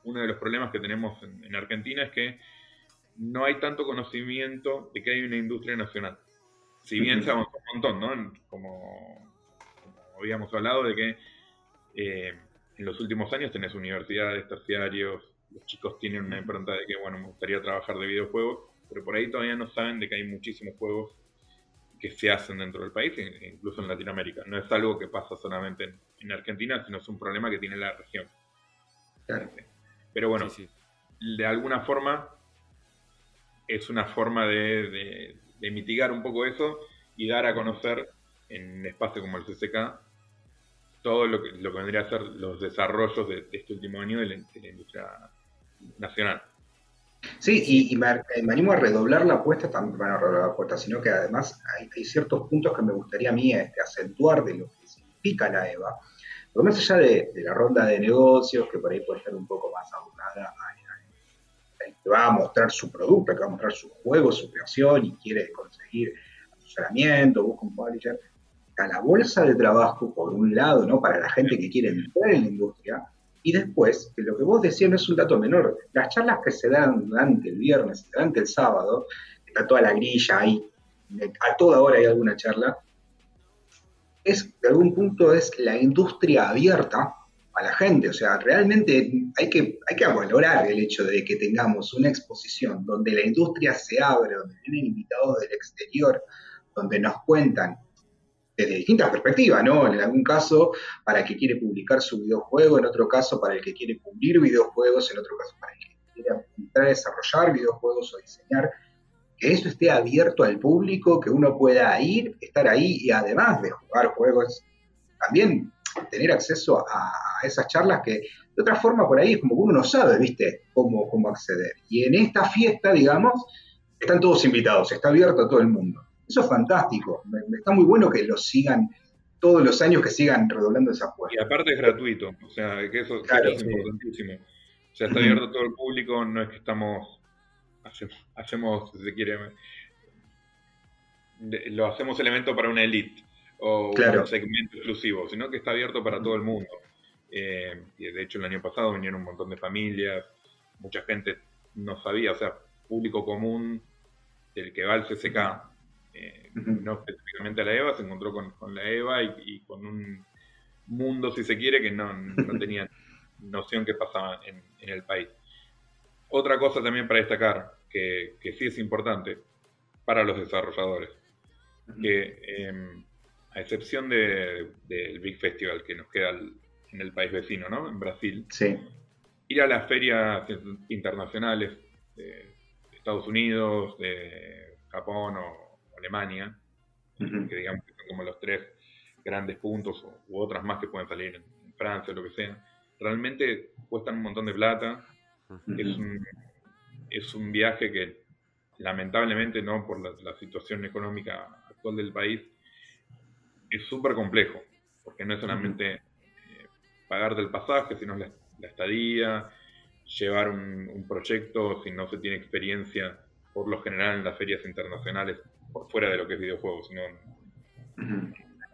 uno de los problemas que tenemos en, Argentina es que no hay tanto conocimiento de que hay una industria nacional. Si bien sabemos un montón, ¿no? Como, habíamos hablado de que eh, en los últimos años tenés universidades, terciarios, los chicos tienen una impronta de que, bueno, me gustaría trabajar de videojuegos, pero por ahí todavía no saben de que hay muchísimos juegos que se hacen dentro del país, e incluso en Latinoamérica. No es algo que pasa solamente en, en Argentina, sino es un problema que tiene la región. Claro. Pero bueno, de alguna forma es una forma de, mitigar un poco eso y dar a conocer en un espacio como el CCK todo lo que, lo que vendría a ser los desarrollos de, este último año de la, industria nacional. Sí, y, me, animo a redoblar la apuesta, también, bueno, redoblar la apuesta, sino que además hay, ciertos puntos que me gustaría a mí este, acentuar de lo que significa la EVA Pero más allá de, la ronda de negocios, que por ahí puede estar un poco más abocada que va a mostrar su producto, que va a mostrar su juego, su creación y quiere conseguir asesoramiento, busca un publisher, a la bolsa de trabajo, por un lado, ¿no? Para la gente que quiere entrar en la industria, y después, que lo que vos decías no es un dato menor, las charlas que se dan durante el viernes, durante el sábado, está toda la grilla ahí, a toda hora hay alguna charla, es, de algún punto, es la industria abierta a la gente. O sea, realmente hay que, hay que valorar el hecho de que tengamos una exposición donde la industria se abre, donde vienen invitados del exterior, donde nos cuentan desde distintas perspectivas, ¿no? En algún caso para el que quiere publicar su videojuego, en otro caso para el que quiere publicar videojuegos, en otro caso para el que quiere entrar a desarrollar videojuegos o diseñar, que eso esté abierto al público, que uno pueda ir, estar ahí y además de jugar juegos, también tener acceso a, esas charlas que de otra forma por ahí es como uno no sabe, ¿viste? Cómo, cómo acceder. Y en esta fiesta, digamos, están todos invitados, está abierto a todo el mundo. Eso es fantástico. está muy bueno que lo sigan todos los años, que sigan redoblando esa puerta. Y aparte es gratuito, o sea, que eso, es importantísimo. O sea, está abierto a todo el público, no es que estamos, hacemos, si se quiere, lo hacemos elemento para una elite o un segmento exclusivo, sino que está abierto para todo el mundo. Eh, y de hecho el año pasado vinieron un montón de familias, mucha gente no sabía, o sea, público común del que va al CCK eh, no específicamente a la EVA, se encontró con, la EVA y, con un mundo, si se quiere, que no, no tenía noción que pasaba en, el país. Otra cosa también para destacar, que, sí es importante para los desarrolladores, que em, a excepción del Big Festival que nos queda en el país vecino, ¿no? En Brasil, ir a las ferias internacionales de Estados Unidos, de Japón o Alemania, que digamos que son como los tres grandes puntos, u otras más que pueden salir en, Francia o lo que sea, realmente cuestan un montón de plata. Es, un, es un viaje que lamentablemente, no por la, situación económica actual del país, es súper complejo, porque no es solamente eh, pagar del pasaje, sino la, estadía, llevar un, un, proyecto si no se tiene experiencia, por lo general en las ferias internacionales por fuera de lo que es videojuegos, sino en,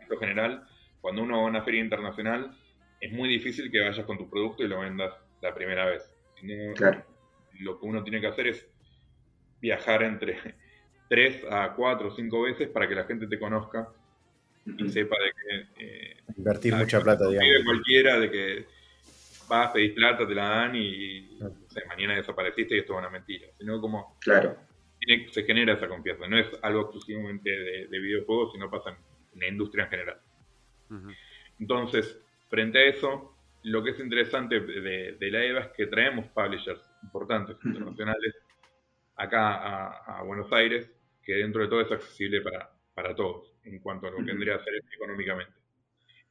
lo general, cuando uno va a una feria internacional, es muy difícil que vayas con tu producto y lo vendas la primera vez. Lo que uno tiene que hacer es viajar entre 3 a 4 o 5 veces para que la gente te conozca y sepa de que... Eh, Invertir mucha plata, digamos. cualquiera, de que vas, pedís plata, te la dan y mañana desapareciste y esto es una mentira. Sino como... Claro se genera esa confianza. No es algo exclusivamente de, videojuegos, sino pasa en, la industria en general. Entonces, frente a eso, lo que es interesante de, la EVA es que traemos publishers importantes, internacionales, acá a, Buenos Aires, que dentro de todo es accesible para, para todos, en cuanto a lo que tendría a hacer económicamente.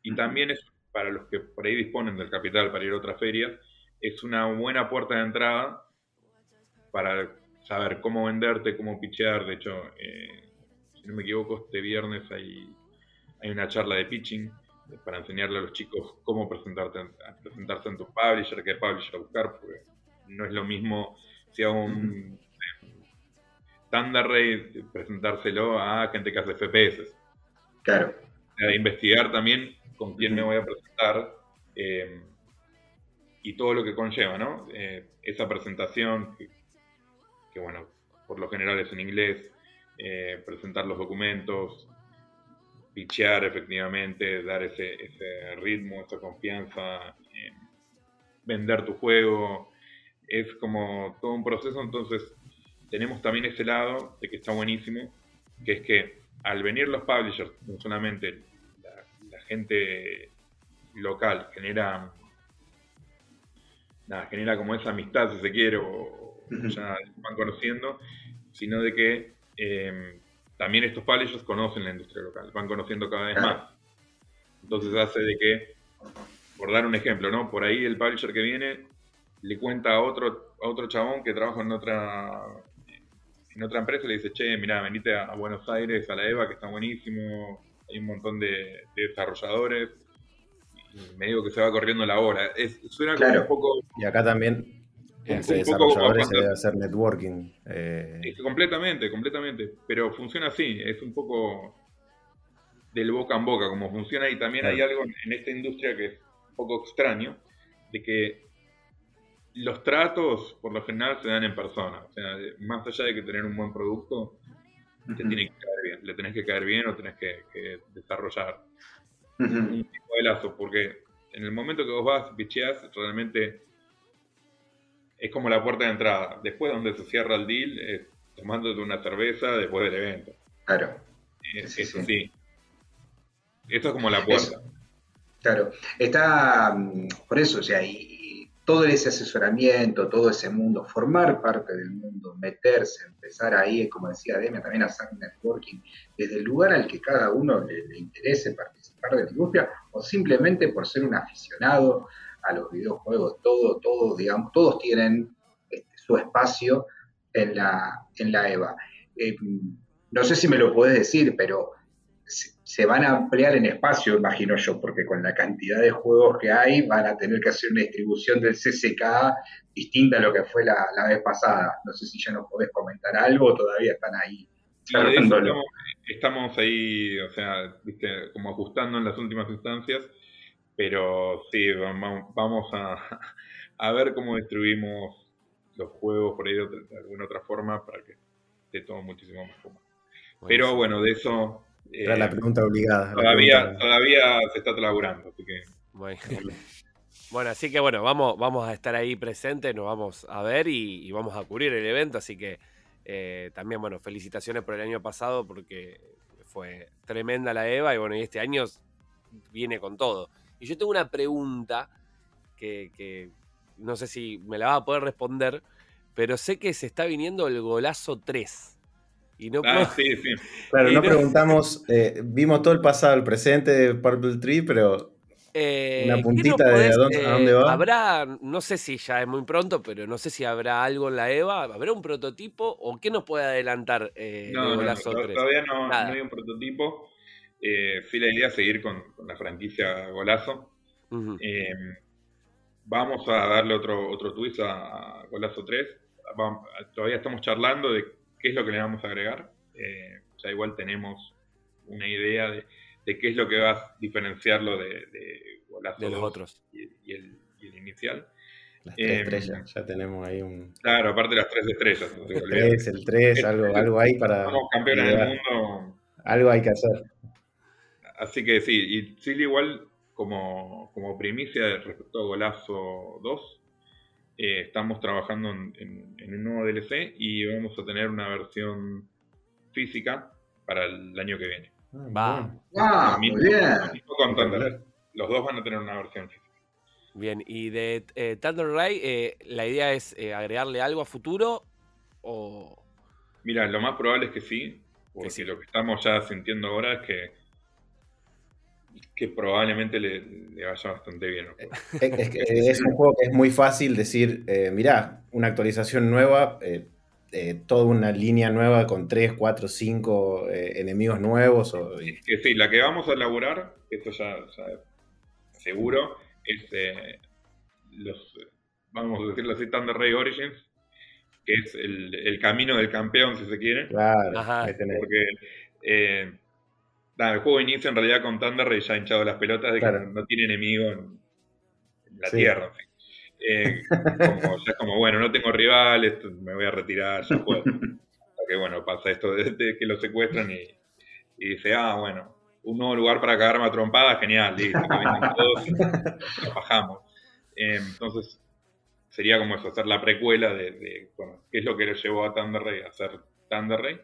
Y también es para los que por ahí disponen del capital para ir a otras ferias, es una buena puerta de entrada para saber cómo venderte, cómo pichear. De hecho, eh, si no me equivoco, este viernes hay, hay una charla de pitching para enseñarle a los chicos cómo presentarte, presentarse en tu publisher, qué publisher buscar, porque no es lo mismo si hago un Thunder Ray, presentárselo a gente que hace FPS. Claro. investigar también con quién me voy a presentar eh, y todo lo que conlleva, ¿no? Eh, esa presentación, que bueno, por lo general es en inglés, eh, presentar los documentos, pichear efectivamente, dar ese, ritmo, esa confianza, vender tu juego, es como todo un proceso, entonces tenemos también ese lado de que está buenísimo, que es que al venir los publishers, no solamente la, gente local genera nada, genera como esa amistad si se quiere o, ya van conociendo, sino de que em, también estos publishers conocen la industria local, van conociendo cada vez más. Entonces hace de que, por dar un ejemplo, ¿no? Por ahí el publisher que viene le cuenta a otro, a otro chabón que trabaja en otra en otra empresa y le dice, che, mira, venite a, Buenos Aires, a la EVA, que está buenísimo, hay un montón de, desarrolladores, me digo que se va corriendo la hora. Es, suena como un poco. Y acá también entre desarrolladores se debe hacer networking. Eh. completamente, completamente. Pero funciona así, es un poco del boca en boca como funciona y también hay algo en esta industria que es un poco extraño, de que los tratos por lo general se dan en persona. O sea, más allá de que tener un buen producto, te tiene que caer bien. Le tenés que caer bien o tenés que, desarrollar un tipo de lazo, porque en el momento que vos vas, bicheás, realmente es como la puerta de entrada. Después donde se cierra el deal es tomándote una cerveza después del evento. Claro. Es, eso sí. Eso es como la puerta. Claro. Está, mm, por eso, o sea, y, todo ese asesoramiento, todo ese mundo, formar parte del mundo, meterse, empezar ahí, como decía Demian, también hacer networking, desde el lugar al que cada uno le interese participar de la industria, o simplemente por ser un aficionado a los videojuegos, todo, todo, digamos, todos tienen este, su espacio en la, en la EVA. Eh, no sé si me lo puedes decir, pero se, van a ampliar en espacio, imagino yo, porque con la cantidad de juegos que hay van a tener que hacer una distribución del CCK distinta a lo que fue la, vez pasada. No sé si ya nos podés comentar algo o todavía están ahí. Estamos, estamos, ahí, o sea, ¿viste? como ajustando en las últimas instancias pero sí, vamos a, ver cómo distribuimos los juegos por ahí de, alguna otra forma para que esté todo muchísimo más cómodo. Pero bueno, de eso... Era la eh, pregunta obligada. Todavía, todavía se está laburando, así que... Bueno. así que bueno, vamos, vamos a estar ahí presentes, nos vamos a ver y, vamos a cubrir el evento, así que eh, también, bueno, felicitaciones por el año pasado porque fue tremenda la EVA y bueno, y este año viene con todo. Y yo tengo una pregunta que, no sé si me la va a poder responder, pero sé que se está viniendo el golazo 3. Y no ah, sí, sí. Claro, no, preguntamos, eh, vimos todo el pasado, el presente de Purple Tree, pero eh, una puntita de a dónde, eh, va. Habrá, no sé si ya es muy pronto, pero no sé si habrá algo en la EVA, ¿habrá un prototipo o qué nos puede adelantar no, Golazo no, 3? Todavía no, hay un prototipo. Eh, sí, la idea es seguir con, la franquicia Golazo. Em, vamos a darle otro, otro twist a, Golazo 3. todavía estamos charlando de qué es lo que le vamos a agregar. Eh, ya igual tenemos una idea de, qué es lo que va a diferenciarlo de, Golazo de los otros. Y, el, inicial. Las tres em, estrellas, ya tenemos ahí un. Claro, aparte de las tres estrellas. El 3, el 3, algo, algo hay para. Somos campeones del mundo. Algo hay que hacer. Así que sí, y Chile igual como, como primicia respecto a Golazo 2, eh, estamos trabajando en, un nuevo DLC y vamos a tener una versión física para el año que viene. Va. Ah, muy bien. Los dos van a tener una versión física. Bien, y de eh, Thunder Ray, eh, ¿la idea es agregarle algo a futuro o...? Mira, lo más probable es que sí, porque lo que estamos ya sintiendo ahora es que que probablemente le, vaya bastante bien. Eh, es, un juego que es muy fácil decir, eh, mirá, una actualización nueva, eh, toda una línea nueva con 3, 4, 5 enemigos nuevos. O, que sí, la que vamos a elaborar, esto ya, seguro, es los, vamos a decirlo así, Thunder Ray Origins, que es el, camino del campeón, si se quiere. Claro, porque el juego inicia en realidad con Thunder y ya hinchado las pelotas de que no, tiene enemigo en, la tierra. Eh, como, ya es como, bueno, no tengo rival, me voy a retirar, ya puedo. que bueno, pasa esto de, que lo secuestran y, dice, ah, bueno, un nuevo lugar para cagarme a trompada, genial, listo, que todos, nos bajamos. Eh, entonces, sería como eso, hacer la precuela de, bueno, qué es lo que le llevó a Thunder Ray a hacer Thunder Ray.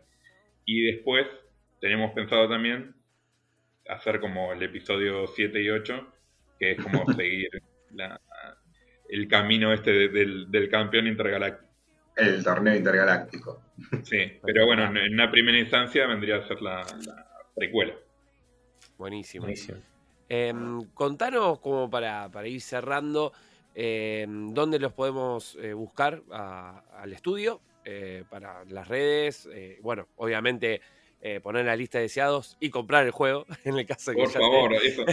Y después tenemos pensado también hacer como el episodio 7 y 8, que es como seguir el camino este del, campeón intergaláctico. El torneo intergaláctico. Sí, pero bueno, en una primera instancia vendría a ser la, precuela. Buenísimo. Em, contanos como para, ir cerrando, em, ¿dónde los podemos eh, buscar al estudio? Eh, para las redes, eh, bueno, obviamente eh, poner la lista de deseados y comprar el juego, en el caso de Por favor, eso,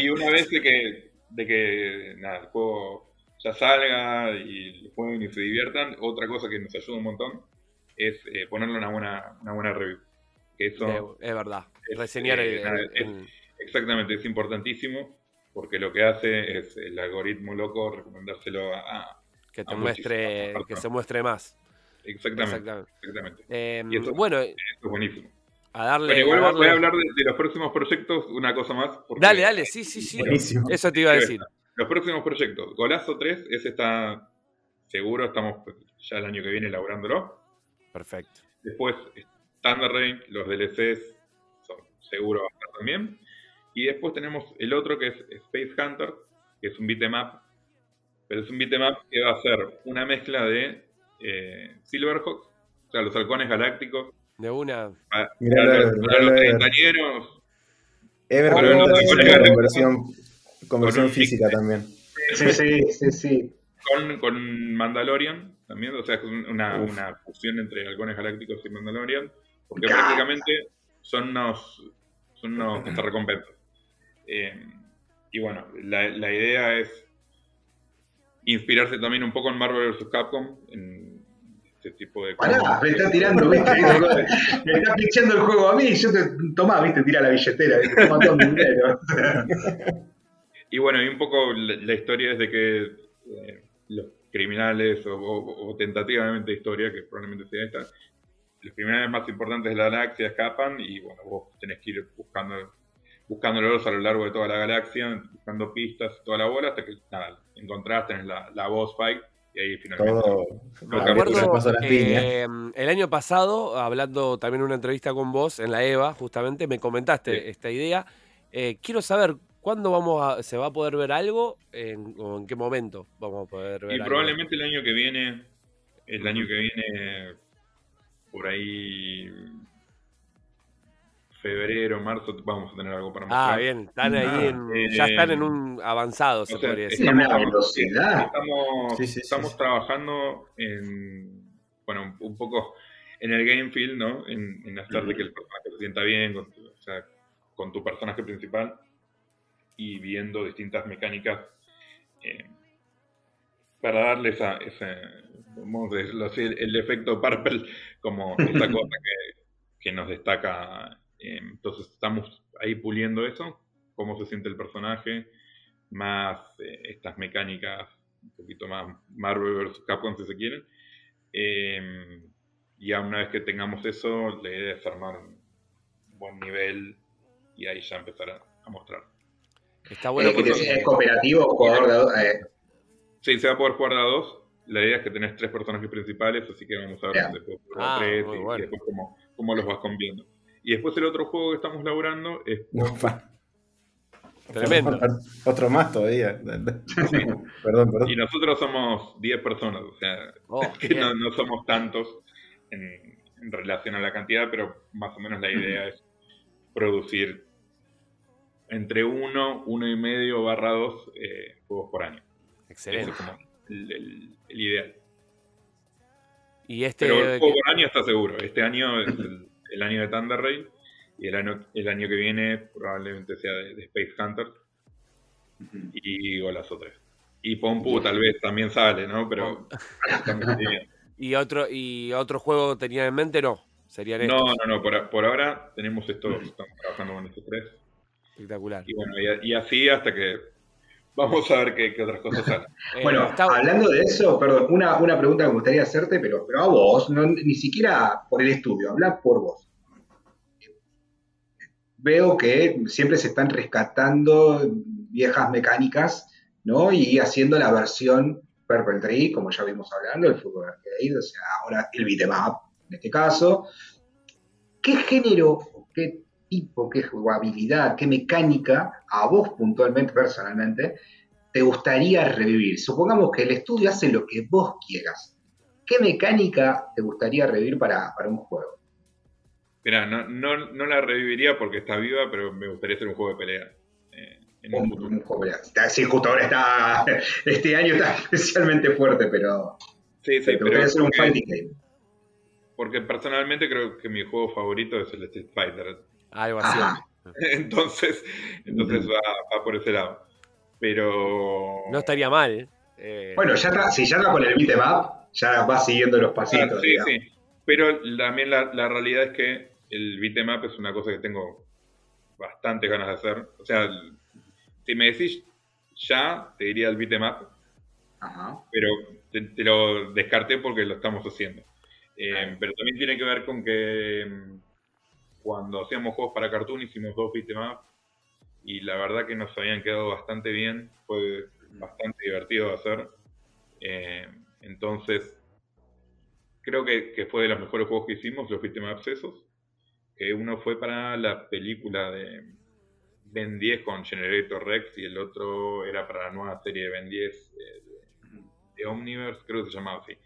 y una vez que de que nada, el juego ya salga y lo jueguen y se diviertan. Otra cosa que nos ayuda un montón es eh, ponerle una buena, una buena review. Que eso es, verdad. Reseñar eh, el, Exactamente, es importantísimo porque lo que hace es el algoritmo loco recomendárselo a... que te muestre, que se muestre más. Exactamente. exactamente. Em, bueno, es buenísimo. A darle, voy a hablar de, los próximos proyectos, una cosa más. Dale, dale, sí, sí, sí. Eso te iba a decir. Los próximos proyectos. Golazo 3, ese está seguro, estamos ya el año que viene elaborándolo. Perfecto. Después, Thunder Rain, los DLCs, son, seguro va a estar también. Y después tenemos el otro que es Space Hunter, que es un beatmap. Pero es un beatmap que va a ser una mezcla de eh, Silverhawks, o sea, los halcones galácticos. De una. Para, los treintañeros. Ever con, versión, con versión física también. Sí, sí, sí, sí. Con, con Mandalorian también, o sea, es una, una, fusión entre halcones galácticos y Mandalorian, porque prácticamente son unos, son unos recompensas. Eh, y bueno, la, la, idea es inspirarse también un poco en Marvel vs. Capcom, en este tipo de cosas. Pará, me está tirando, ¿viste? me está pichando el juego a mí, y yo te tomá, ¿viste? Tira la billetera, ¿viste? Toma todo mi dinero. y bueno, y un poco la, historia es de que eh, los criminales, o, o, tentativamente historia, que probablemente sea esta, los criminales más importantes de la galaxia escapan y bueno, vos tenés que ir buscando buscándolos a lo largo de toda la galaxia, buscando pistas, toda la bola, hasta que nada, encontraste en la, la boss fight y ahí finalmente. Todo, eh, el año pasado, hablando también en una entrevista con vos en la EVA, justamente me comentaste esta idea. Eh, quiero saber cuándo vamos a, se va a poder ver algo en, o en qué momento vamos a poder ver. Y probablemente el año que viene, el año que viene, por ahí febrero, marzo, vamos a tener algo para ah, mostrar. Ah, bien, están ahí en, ya están en un avanzado, se podría decir. Estamos, estamos trabajando en, bueno, un poco en el game field, ¿no? En, en hacer de que el personaje se sienta bien, con tu, o sea, con tu personaje principal y viendo distintas mecánicas eh, para darle esa, ese, vamos a decirlo así, el, efecto purple como esa cosa que, que nos destaca entonces estamos ahí puliendo eso, cómo se siente el personaje, más eh, estas mecánicas, un poquito más Marvel vs. Capcom si se quieren. Eh, y una vez que tengamos eso, la idea es armar un buen nivel y ahí ya empezar a, mostrar. Está bueno. porque ¿Es cooperativo jugador de dos? Eh. Sí, se va a poder jugar de a dos. La idea es que tenés tres personajes principales, así que vamos a ver después ah, tres y, después cómo, cómo los vas cambiando. Y después el otro juego que estamos laburando es... Tremendo. Otro más todavía. perdón, perdón. Y nosotros somos 10 personas, o sea, oh, que no, no, somos tantos en, relación a la cantidad, pero más o menos la idea es producir entre uno, uno y medio barra dos eh, juegos por año. Excelente. Eso es como el, ideal. Y este, pero el juego por año está seguro. Este año es el, el año de Thunder Rail y el año, el año que viene probablemente sea de, Space Hunter y Golazo 3. Y Pompu tal vez también sale, ¿no? Pero ¿Y otro, ¿Y otro juego tenía en mente? No, serían No, no, no, por, ahora tenemos estos, estamos trabajando con estos tres. Espectacular. Y bueno, y, así hasta que vamos a ver qué, otras cosas salen. Eh, bueno, hablando de eso, perdón, una, una, pregunta que me gustaría hacerte, pero, pero a vos, no, ni siquiera por el estudio, habla por vos. Veo que siempre se están rescatando viejas mecánicas, ¿no? Y haciendo la versión Purple Tree, como ya vimos hablando, el fútbol arcade, o sea, ahora el beatmap, en este caso. ¿Qué género, qué tipo, qué jugabilidad, qué mecánica a vos puntualmente, personalmente, te gustaría revivir? Supongamos que el estudio hace lo que vos quieras. ¿Qué mecánica te gustaría revivir para, un juego? Mira, no, no, la reviviría porque está viva, pero me gustaría hacer un juego de pelea. Eh, un, juego de pelea. Sí, justo ahora está. Este año está especialmente fuerte, pero. Sí, sí, pero. hacer un fighting game. Porque personalmente creo que mi juego favorito es el Street Fighter. Algo así. entonces, entonces va, por ese lado. pero... No estaría mal. Eh. Bueno, ya está, si ya está con el beatmap, ya va siguiendo los pasitos. sí, sí. Pero también la, la, realidad es que el beatmap es una cosa que tengo bastante ganas de hacer. O sea, si me decís ya, te diría el beatmap. Ajá. Pero te, lo descarté porque lo estamos haciendo. Eh, pero también tiene que ver con que mm, cuando hacíamos juegos para Cartoon hicimos dos beatmaps y la verdad que nos habían quedado bastante bien. Fue bastante divertido de hacer. Eh, entonces, creo que, fue de los mejores juegos que hicimos, los beatmaps esos. Que uno fue para la película de Ben 10 con Generator Rex y el otro era para la nueva serie de Ben 10 de, Omniverse, creo que se llamaba así.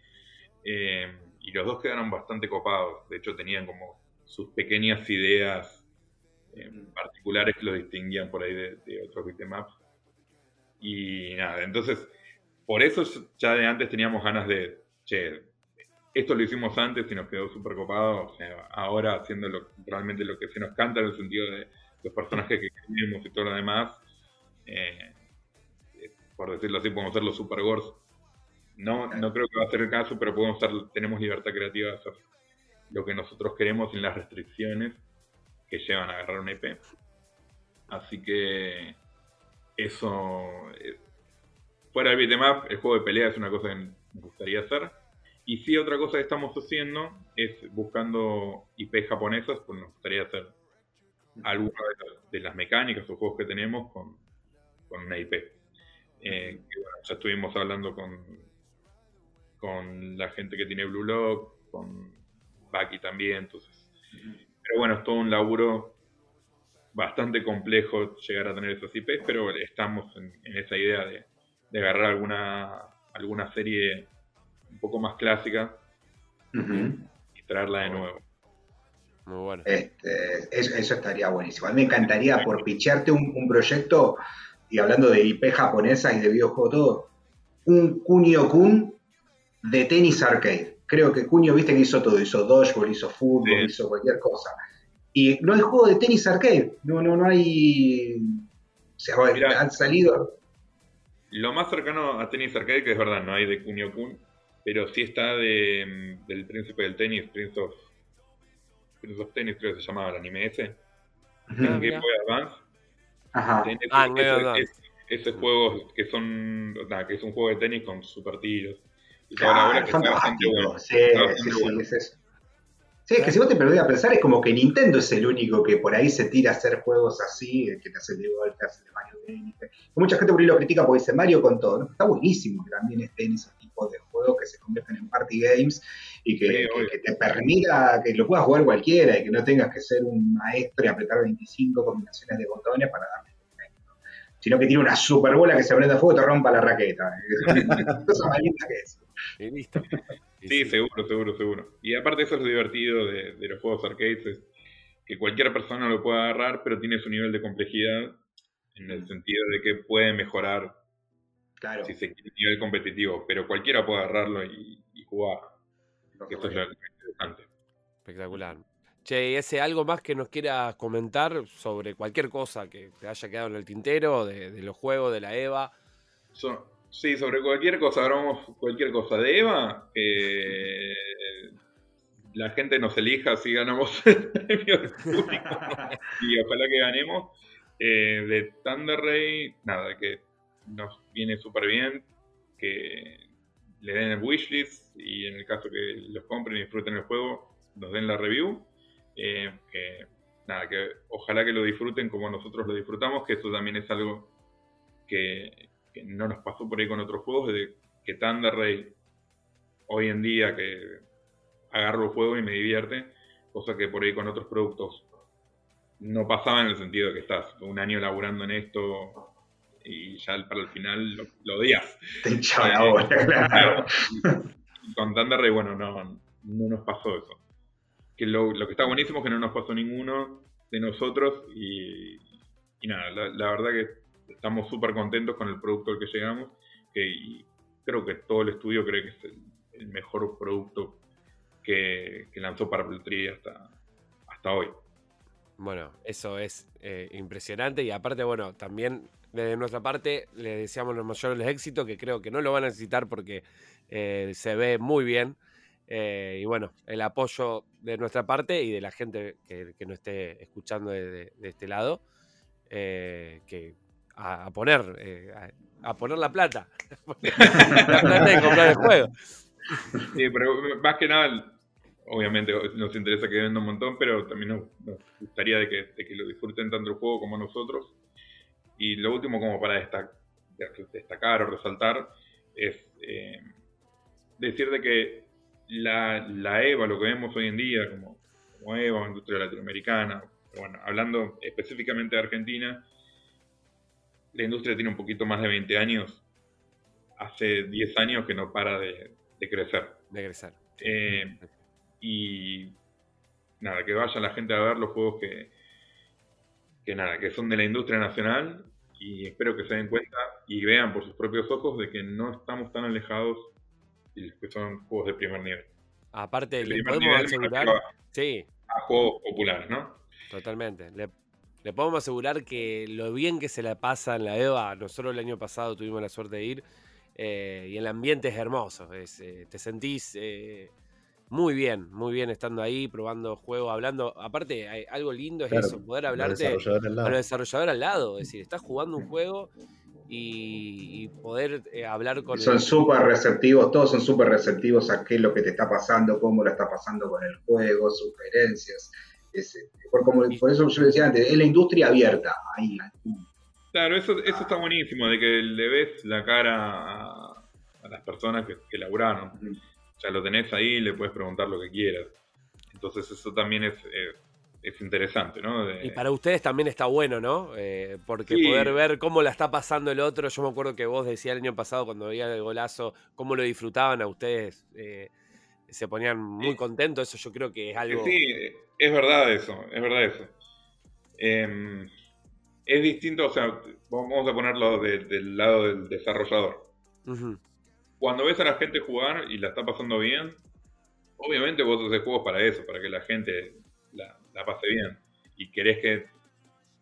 Eh, y los dos quedaron bastante copados. De hecho, tenían como sus pequeñas ideas eh, particulares que lo distinguían por ahí de, otros beatmaps. Y nada, entonces, por eso ya de antes teníamos ganas de, che, esto lo hicimos antes y nos quedó súper copado. Ahora haciendo realmente lo que se nos canta en el sentido de los personajes que queremos y todo lo demás. Eh, por decirlo así, podemos ser los super gores. No, no creo que va a ser el caso, pero podemos ser, tenemos libertad creativa de hacer lo que nosotros queremos sin las restricciones que llevan a agarrar una IP. Así que eso, eh, fuera del beatmap, el juego de pelea es una cosa que me gustaría hacer y sí, otra cosa que estamos haciendo es buscando IP japonesas, pues nos gustaría hacer alguna de, las mecánicas o juegos que tenemos con, una IP. Eh, ya estuvimos hablando con, con la gente que tiene Blue Lock, con Baki también, entonces. Pero bueno, es todo un laburo bastante complejo llegar a tener esas IPs, pero estamos en, esa idea de, de agarrar alguna, alguna serie un poco más clásica y traerla de nuevo. Muy bueno. Este, eso, estaría buenísimo. A mí me encantaría por picharte un, proyecto, y hablando de IP japonesa y de videojuego todo, un Kunio-kun de tenis arcade. Creo que Kunio, viste que hizo todo, hizo dodgeball, hizo fútbol, hizo cualquier cosa. Y no hay juego de tenis arcade, no, no, no hay... O sea, han salido... Lo más cercano a tenis arcade, que es verdad, no hay de Kunio-kun, pero sí está de, mm, del príncipe del tenis, Prince of, Prince of Tennis, creo que se llamaba el anime ese. Game Boy Advance. Ajá. ah, ese, juego que son que es un juego de tenis con super tiros. Bastante bueno. Sí, sí, sí, es eso. Sí, es que si vos te perdés a pensar, es como que Nintendo es el único que por ahí se tira a hacer juegos así, que te hace de golf, que hace de Mario Tennis. Mucha gente por ahí lo critica porque dice Mario con todo, ¿no? Está buenísimo que también esté en esos tipos de juegos que se convierten en party games y que, te permita que lo puedas jugar cualquiera y que no tengas que ser un maestro y apretar 25 combinaciones de botones para darle sino que tiene una super bola que se prende a fuego y te rompa la raqueta. Cosa más linda que eso. Y listo. Sí, seguro, seguro, seguro. Y aparte eso es lo divertido de, los juegos arcades, es que cualquier persona lo puede agarrar, pero tiene su nivel de complejidad en el sentido de que puede mejorar claro. si se quiere nivel competitivo, pero cualquiera puede agarrarlo y, jugar. Esto es lo interesante. Espectacular. Che, ese algo más que nos quieras comentar sobre cualquier cosa que te haya quedado en el tintero, de, los juegos, de la EVA. Sí, sobre cualquier cosa, hablamos cualquier cosa. De Eva, la gente nos elija si ganamos el premio del público. y ojalá que ganemos. Eh, de Thunder Ray, nada, que nos viene súper bien. Que le den el wishlist y en el caso que los compren y disfruten el juego, nos den la review. Eh, nada, que ojalá que lo disfruten como nosotros lo disfrutamos, que eso también es algo que, que no nos pasó por ahí con otros juegos, de que Thunder Ray hoy en día que agarro el juego y me divierte, cosa que por ahí con otros productos no pasaba en el sentido de que estás un año laburando en esto y ya para el final lo, lo odias. Te eh, claro. Con bueno, no, no nos pasó eso. Que lo, que está buenísimo es que no nos pasó ninguno de nosotros y, nada, la verdad que estamos súper contentos con el producto al que llegamos, que y creo que todo el estudio cree que es el, mejor producto que, lanzó para Tree hasta, hasta hoy. Bueno, eso es eh, impresionante y aparte, bueno, también desde nuestra parte le deseamos los mayores éxitos, que creo que no lo van a necesitar porque eh, se ve muy bien. Eh, y bueno, el apoyo de nuestra parte y de la gente que, nos esté escuchando de, este lado, que a, poner a, poner la plata. la plata de comprar el juego. Más que nada, obviamente nos interesa que venda un montón, pero también nos, gustaría de que, lo disfruten tanto el juego como nosotros. Y lo último, como para destacar, o resaltar, es eh, decir de que la, EVA, lo que vemos hoy en día como, como EVA, industria latinoamericana, bueno, hablando específicamente de Argentina, la industria tiene un poquito más de 20 años. Hace 10 años que no para de, crecer. De crecer. Eh, y nada, que vaya la gente a ver los juegos que, que nada, que son de la industria nacional y espero que se den cuenta y vean por sus propios ojos de que no estamos tan alejados y que son juegos de primer nivel. Aparte, le podemos asegurar sí. a juegos populares, ¿no? Totalmente. Le, le, podemos asegurar que lo bien que se la pasa en la EVA, nosotros el año pasado tuvimos la suerte de ir eh, y el ambiente es hermoso. Es, eh, te sentís eh, muy bien, muy bien estando ahí, probando juegos, hablando. Aparte, hay, algo lindo es eso, poder hablarte a los desarrolladores al lado. Es decir, estás jugando un juego y, poder eh, hablar con. Son súper receptivos, todos son súper receptivos a qué es lo que te está pasando, cómo lo está pasando con el juego, sugerencias. Por, como, por eso yo decía antes, es la industria abierta. Ahí, Claro, eso, eso está buenísimo, de que le ves la cara a, las personas que, que laburaron ya lo tenés ahí, le puedes preguntar lo que quieras. Entonces eso también es, es interesante, ¿no? Y para ustedes también está bueno, ¿no? Eh, porque poder ver cómo la está pasando el otro, yo me acuerdo que vos decías el año pasado cuando veía el golazo, cómo lo disfrutaban a ustedes, eh, se ponían muy contentos, eso yo creo que es algo... Sí, es verdad eso, es verdad eso. Em, es distinto, o sea, vamos a ponerlo del lado del desarrollador cuando ves a la gente jugar y la está pasando bien, obviamente vos haces juegos para eso, para que la gente la, pase bien. Y querés que,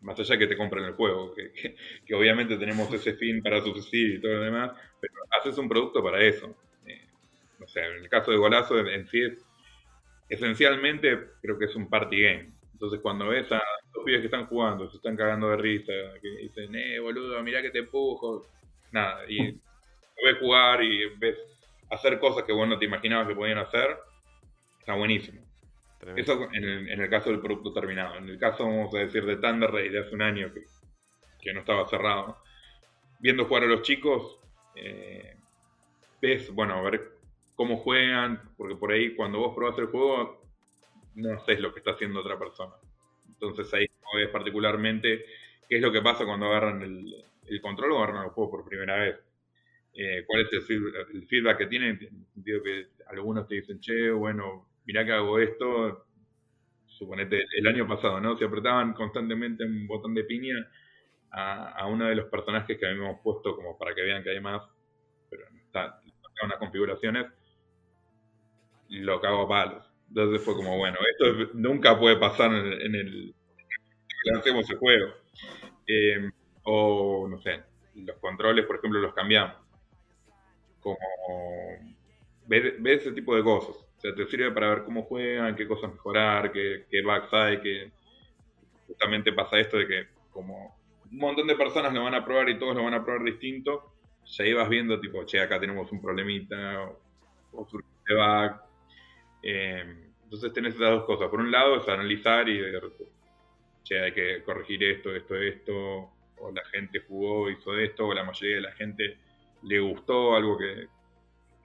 más allá que te compren el juego, que, obviamente tenemos ese fin para subsistir y todo lo demás, pero haces un producto para eso. Eh, o sea, en el caso de Golazo, en sí es, esencialmente creo que es un party game. Entonces cuando ves a los pibes que están jugando, se están cagando de risa, que dicen, eh, boludo, mirá que te empujo, nada, y ves jugar y ves hacer cosas que vos no te imaginabas que podían hacer, está buenísimo. Eso en el, caso del producto terminado. En el caso, vamos a decir, de Thunder Ray de hace un año que, que no estaba cerrado, viendo jugar a los chicos, eh, ves, bueno, a ver cómo juegan, porque por ahí cuando vos probás el juego, no sé lo que está haciendo otra persona. Entonces ahí ves particularmente qué es lo que pasa cuando agarran el, control o agarran el juego por primera vez. Eh, cuál es el feedback, que tienen, sentido que algunos te dicen, che, bueno, mirá que hago esto, suponete el año pasado, ¿no? Se apretaban constantemente un botón de piña a, uno de los personajes que habíamos puesto como para que vean que hay más, pero está, unas configuraciones, lo cago a palos. Entonces fue como, bueno, esto nunca puede pasar en, el que lancemos el juego. Eh, o, no sé, los controles, por ejemplo, los cambiamos como ver, ese tipo de cosas. O sea, te sirve para ver cómo juegan, qué cosas mejorar, qué, qué bugs hay, que justamente pasa esto de que como un montón de personas lo van a probar y todos lo van a probar distinto, ya ibas viendo tipo, che, acá tenemos un problemita, o, surge bug. Eh, entonces tenés esas dos cosas. Por un lado es analizar y ver, che, hay que corregir esto, esto, esto, o la gente jugó, hizo esto, o la mayoría de la gente le gustó algo que,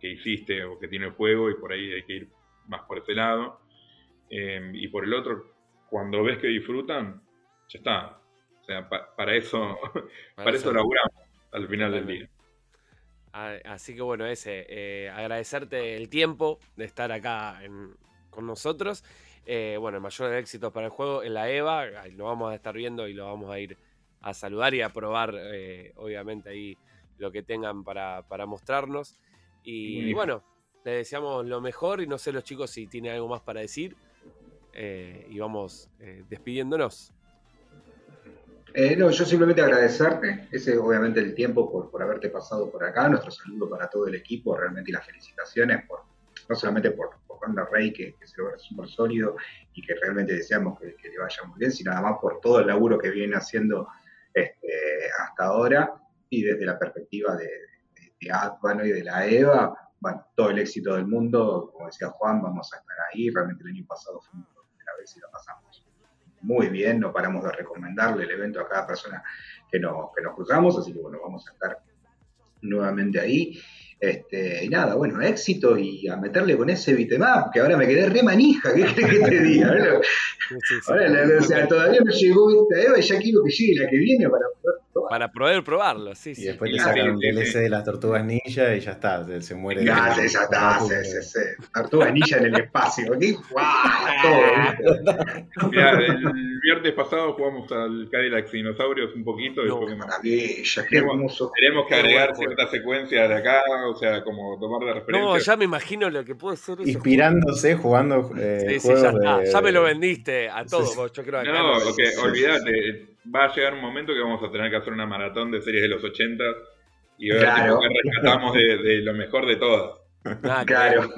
hiciste o que tiene el juego y por ahí hay que ir más por ese lado. Em, y por el otro, cuando ves que disfrutan, ya está. O sea, para eso, para, eso, laburamos al final del día. Así que bueno, ese, eh, agradecerte el tiempo de estar acá con nosotros. Eh, bueno, el mayor éxito para el juego en la EVA, lo vamos a estar viendo y lo vamos a ir a saludar y a probar, eh, obviamente ahí lo que tengan para, mostrarnos. Y, bueno, le deseamos lo mejor y no sé los chicos si tienen algo más para decir. Eh, y vamos despidiéndonos. Eh, no, yo simplemente agradecerte, ese obviamente el tiempo por, por haberte pasado por acá, nuestro saludo para todo el equipo, realmente y las felicitaciones por, no solamente por, por Rey, que, se logra súper sólido y que realmente deseamos que, le vaya muy bien, sino además por todo el laburo que viene haciendo este, hasta ahora. Y desde la perspectiva de, de, y de la EVA, todo el éxito del mundo, como decía Juan, vamos a estar ahí, realmente el año pasado fue una vez y lo pasamos muy bien, no paramos de recomendarle el evento a cada persona que nos, que nos cruzamos, así que bueno, vamos a estar nuevamente ahí. Este, y nada, bueno, éxito y a meterle con ese bitmap, que ahora me quedé re manija, ¿qué crees que te diga? Ahora, o sea, todavía no llegó esta Eva y ya quiero que llegue la que viene para poder para poder probarlo, sí, sí. Y después te sacan un DLC de las tortugas ninja y ya está, se, muere. Ya, ya está, sí, sí, sí. Tortugas ninja en el espacio. ¡Qué Todo. Mira, el viernes pasado jugamos al Cadillac Dinosaurios un poquito. No, qué maravilla, qué hermoso. Tenemos que agregar ciertas secuencias de acá, o sea, como tomar de referencia. No, ya me imagino lo que puede ser eso. Inspirándose, jugando eh, sí, sí, ya, de... ya me lo vendiste a todos, yo creo. No, ok, olvídate va a llegar un momento que vamos a tener que hacer una maratón de series de los 80 y ver claro. qué rescatamos de, lo mejor de todas. Ah, claro.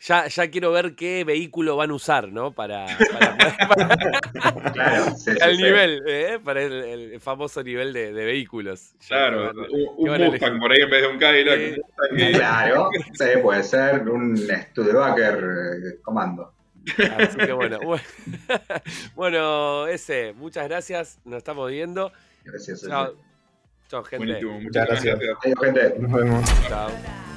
Ya, ya quiero ver qué vehículo van a usar, ¿no? Para, claro, el nivel, ¿eh? para el, famoso nivel de, vehículos. claro, un, Mustang por ahí en vez de un Cadillac. Claro, sí, puede ser un Studebaker eh, comando. Así que bueno, bueno, ese, muchas gracias, nos estamos viendo. Gracias. Chao, Chao gente. muchas gracias. Adiós, gente. Nos vemos. Chao.